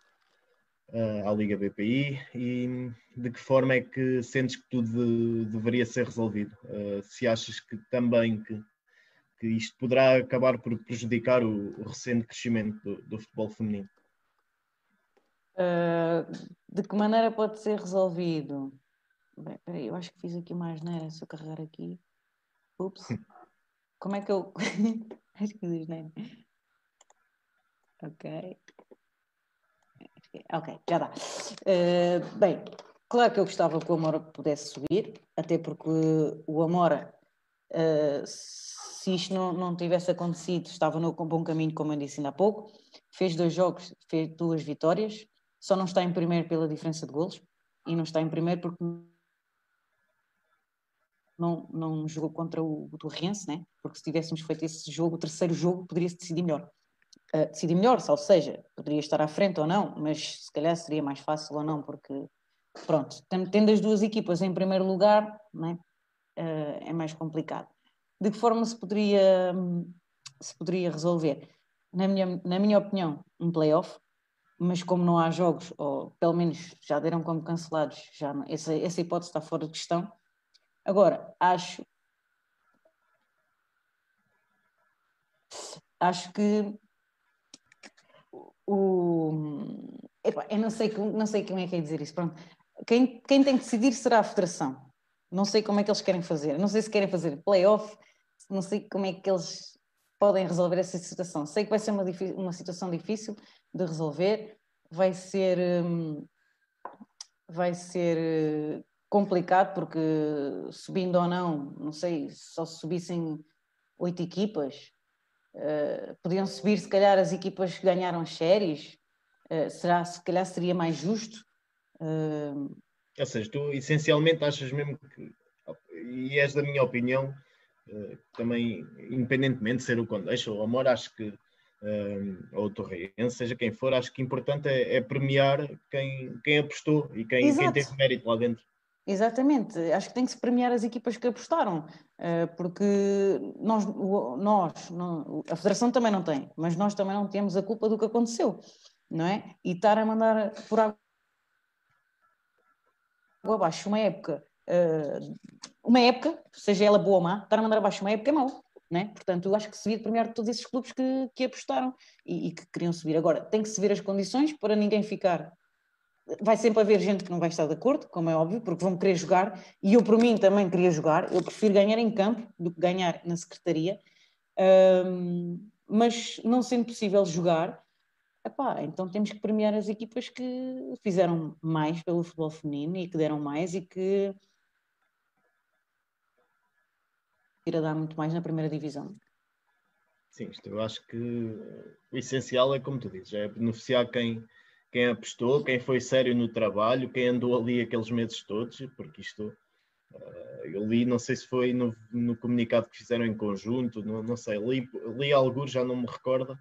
S2: Uh, à Liga BPI e de que forma é que sentes que tudo de, deveria ser resolvido? Uh, se achas que também que, que isto poderá acabar por prejudicar o, o recente crescimento do, do futebol feminino?
S3: Uh, de que maneira pode ser resolvido? Bem, peraí, eu acho que fiz aqui mais, não era? Se eu carregar aqui. Ups. Como é que eu. acho que fiz, não Ok. Ok, já dá. Uh, bem, claro que eu gostava que o Amora pudesse subir, até porque o Amora, uh, se isto não, não tivesse acontecido, estava no bom caminho, como eu disse ainda há pouco. Fez dois jogos, fez duas vitórias, só não está em primeiro pela diferença de golos e não está em primeiro porque não, não jogou contra o, o Torrense, né? porque se tivéssemos feito esse jogo, o terceiro jogo, poderia-se decidir melhor uh, decidir melhor, ou seja, poderia estar à frente ou não, mas se calhar seria mais fácil ou não, porque, pronto, tendo as duas equipas em primeiro lugar, né, uh, é mais complicado. De que forma se poderia, se poderia resolver? Na minha, na minha opinião, um playoff, mas como não há jogos, ou pelo menos já deram como cancelados, já não, essa, essa hipótese está fora de questão. Agora, acho acho que o. Epa, eu não sei, não sei como é que é dizer isso. Pronto. Quem, quem tem que decidir será a federação. Não sei como é que eles querem fazer. Não sei se querem fazer playoff, não sei como é que eles podem resolver essa situação. Sei que vai ser uma, uma situação difícil de resolver, vai ser, hum, vai ser complicado porque subindo ou não, não sei, só se subissem oito equipas, Uh, podiam subir, se calhar, as equipas que ganharam as séries? Uh, será, se calhar, seria mais justo? Uh...
S2: Ou seja, tu essencialmente achas mesmo que, e és da minha opinião, também, independentemente de ser o Condeixa ou o Amor, acho que, ou o Torrense, seja quem for, acho que importante é, é premiar quem, quem apostou e quem, quem teve mérito lá dentro.
S3: Exatamente, acho que tem que se premiar as equipas que apostaram, eh, porque nós, nós a Federação também não tem, mas nós também não temos a culpa do que aconteceu, não é? E estar a mandar por água abaixo uma época uh, uma época, seja ela boa ou má, estar a mandar abaixo uma época é mau. Né? Portanto, eu acho que se devia premiar todos esses clubes que, que apostaram e, e, que queriam subir. Agora, tem que se ver as condições para ninguém ficar. Vai sempre haver gente que não vai estar de acordo, como é óbvio, porque vão querer jogar, e eu, por mim, também queria jogar. Eu prefiro ganhar em campo do que ganhar na secretaria. Um, mas não sendo possível jogar, epá, então temos que premiar as equipas que fizeram mais pelo futebol feminino e que deram mais e que ir a dar muito mais na primeira divisão.
S2: Sim, isto eu acho que o essencial é como tu dizes, é beneficiar quem, quem apostou, quem foi sério no trabalho, quem andou ali aqueles meses todos, porque isto uh, eu li, não sei se foi no, no comunicado que fizeram em conjunto, não, não sei, li, li algo, já não me recordo,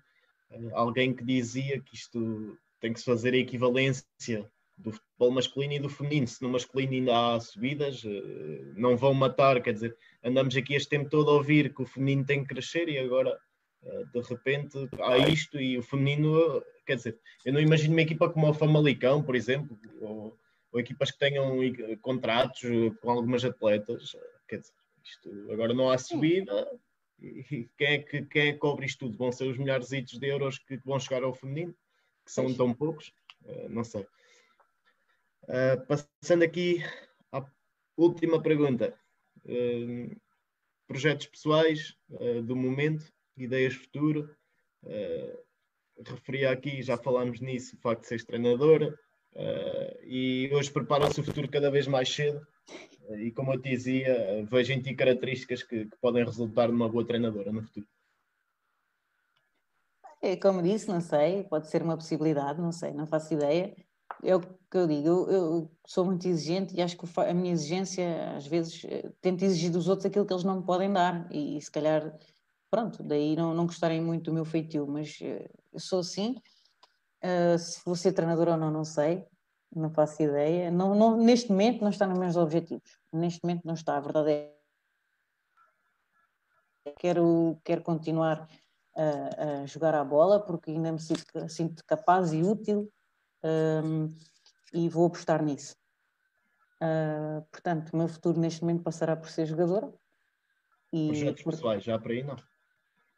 S2: uh, alguém que dizia que isto tem que se fazer a equivalência do futebol masculino e do feminino. Se no masculino ainda há subidas, eh, não vão matar, quer dizer, andamos aqui este tempo todo a ouvir que o feminino tem que crescer e agora de repente há isto e o feminino, quer dizer, eu não imagino uma equipa como o Famalicão, por exemplo, ou, ou equipas que tenham contratos eh, com algumas atletas, quer dizer, isto, agora não há subida. E quem é, que, quem é que cobre isto tudo? Vão ser os milhares de euros que vão chegar ao feminino, que são tão poucos? não sei. Uh, passando aqui à última pergunta. Uh, projetos pessoais uh, do momento, ideias futuro. referia aqui, já falámos nisso, o facto de seres treinadora. e hoje prepara-se o futuro cada vez mais cedo. e como eu te dizia, vejo em ti características que, que podem resultar numa boa treinadora no futuro.
S3: É, como disse, não sei, pode ser uma possibilidade, não sei, não faço ideia é o que eu digo, eu, eu, sou muito exigente e acho que a minha exigência, às vezes, tento exigir dos outros aquilo que eles não me podem dar e, e se calhar, pronto, daí não, não gostarem muito do meu feitio, mas eh, eu sou assim. Uh, se vou ser treinadora ou não, não sei, não faço ideia. Não, não, neste momento não está nos meus objetivos, neste momento não está, a verdade é. Quero, quero continuar a, a jogar a bola porque ainda me sinto, sinto capaz e útil um, e vou apostar nisso. Uh, portanto, o meu futuro neste momento passará por ser jogadora.
S2: E Projetos por... pessoais, já por aí não?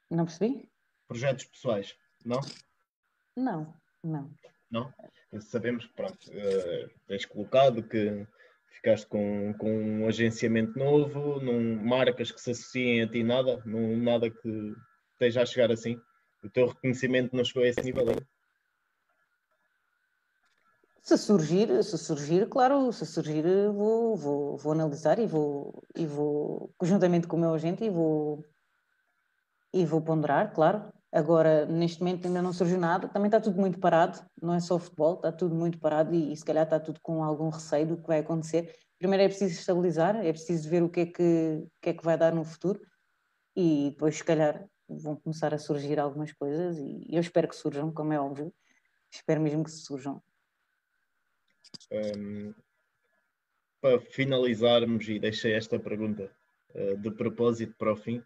S3: Não percebi?
S2: Projetos pessoais, não?
S3: Não, não.
S2: Não? Sabemos que pronto, uh, tens colocado que ficaste com, com um agenciamento novo, não marcas que se associem a ti nada, não, nada que esteja a chegar assim. O teu reconhecimento não chegou a esse nível ainda?
S3: Se surgir, se surgir, claro, se surgir vou, vou, vou analisar e vou, e vou, conjuntamente com o meu agente, e vou, e vou ponderar, claro. Agora, neste momento ainda não surgiu nada, também está tudo muito parado, não é só o futebol, está tudo muito parado e, e se calhar está tudo com algum receio do que vai acontecer. Primeiro é preciso estabilizar, é preciso ver o que é que, que, é que vai dar no futuro e depois, se calhar, vão começar a surgir algumas coisas e eu espero que surjam, como é óbvio, espero mesmo que surjam.
S2: Um, para finalizarmos, e deixei esta pergunta uh, de propósito para o fim,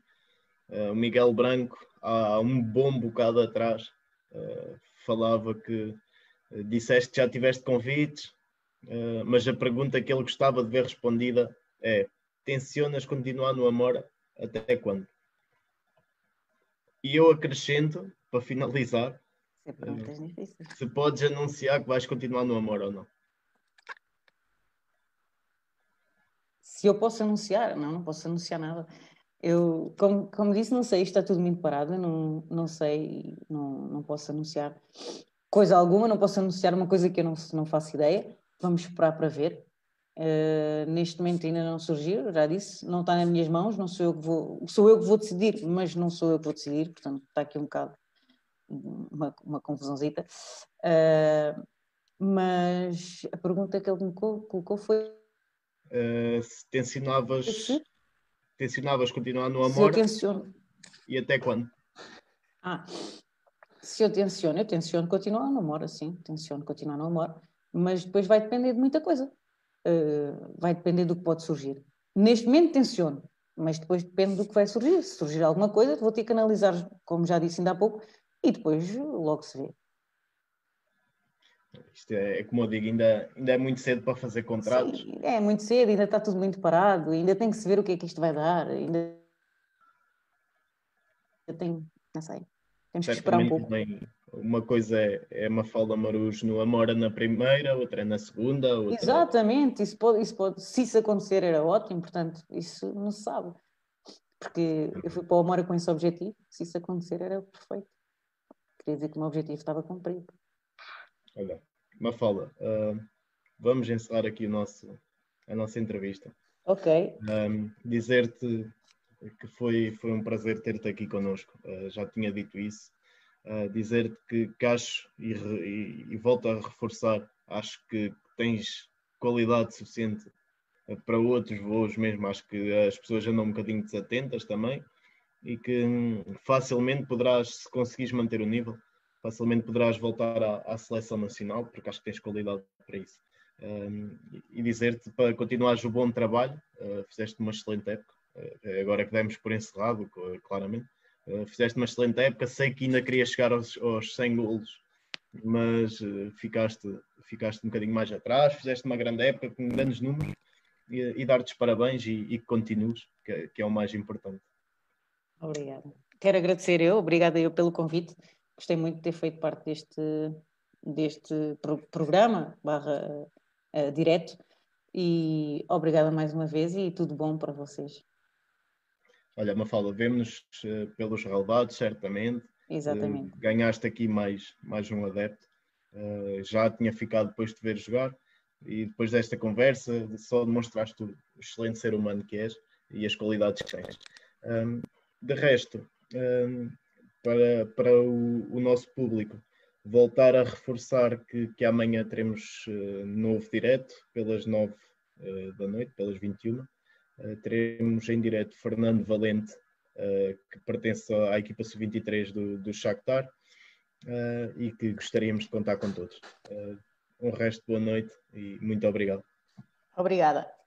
S2: o Miguel Branco, há um bom bocado atrás, uh, falava que disseste que já tiveste convites, mas a pergunta que ele gostava de ver respondida é: tensionas continuar no Amor até quando? E eu acrescento, para finalizar, se podes anunciar que vais continuar no Amor ou não.
S3: se eu posso anunciar, não, não posso anunciar nada. Eu, como, como disse, não sei, está tudo muito parado, não, não sei, não, não posso anunciar coisa alguma, não posso anunciar uma coisa que eu não, não faço ideia. Vamos esperar para ver. Uh, neste momento ainda não surgiu, já disse, não está nas minhas mãos, não sou eu que vou, sou eu que vou decidir, mas não sou eu que vou decidir, portanto está aqui um bocado uma, uma confusãozita. Uh, mas a pergunta que ele me colocou foi
S2: uh, se tensionavas, continuar no amor.
S3: Se eu tenciono.
S2: E até quando?
S3: Ah, se eu tenciono, eu tenciono continuar no amor, assim, tenciono continuar no amor, mas depois vai depender de muita coisa. Uh, vai depender do que pode surgir. Neste momento tenciono, mas depois depende do que vai surgir. Se surgir alguma coisa, vou ter que analisar, como já disse ainda há pouco, e depois logo se vê.
S2: Isto é, é, como eu digo, ainda, ainda é muito cedo para fazer contratos.
S3: Sim, é muito cedo, ainda está tudo muito parado, ainda tem que se ver o que é que isto vai dar, ainda tem, não sei, temos que esperar um pouco. Bem,
S2: uma coisa é, é uma falda Marujo no Amora na primeira, outra é na segunda. Outra...
S3: Exatamente, isso pode, isso pode, se isso acontecer era ótimo, portanto, isso não se sabe. Porque eu fui para o Amora com esse objetivo, se isso acontecer era perfeito. Queria dizer que o meu objetivo estava cumprido.
S2: Olha, Mafalda, uh, vamos encerrar aqui nosso, a nossa entrevista.
S3: Ok.
S2: Um, Dizer-te que foi, foi um prazer ter-te aqui connosco. Uh, já tinha dito isso. Uh, Dizer-te que, que acho, e, e, e, volto a reforçar, acho que tens qualidade suficiente para outros voos mesmo. Acho que as pessoas andam um bocadinho desatentas também e que hum, facilmente poderás, se conseguires manter o nível, facilmente poderás voltar à, à, seleção nacional, porque acho que tens qualidade para isso. Um, e dizer-te para continuares o bom trabalho, uh, fizeste uma excelente época, uh, agora que demos por encerrado, claramente. Uh, fizeste uma excelente época, sei que ainda querias chegar aos, aos 100 golos, mas ficaste, ficaste um bocadinho mais atrás, fizeste uma grande época com grandes números e, e dar-te parabéns e, e que continues, que, que é o mais importante.
S3: Obrigada. Quero agradecer eu, obrigada eu pelo convite gostei muito de ter feito parte deste, deste pro programa, barra uh, direto, e obrigada mais uma vez e tudo bom para vocês.
S2: Olha, Mafalda, vemos-nos uh, pelos relevados, certamente.
S3: Exatamente.
S2: Uh, ganhaste aqui mais, mais um adepto. já tinha ficado depois de ver jogar e depois desta conversa só demonstraste o excelente ser humano que és e as qualidades que tens. Um, de resto, um, para, para o, o nosso público. Voltar a reforçar que, que amanhã teremos uh, novo direto, pelas 9 uh, eh, da noite, pelas 21. Uh, eh, teremos em direto Fernando Valente, que pertence à equipa sub-23 do, do Shakhtar, e que gostaríamos de contar com todos. um resto boa noite e muito obrigado.
S3: Obrigada.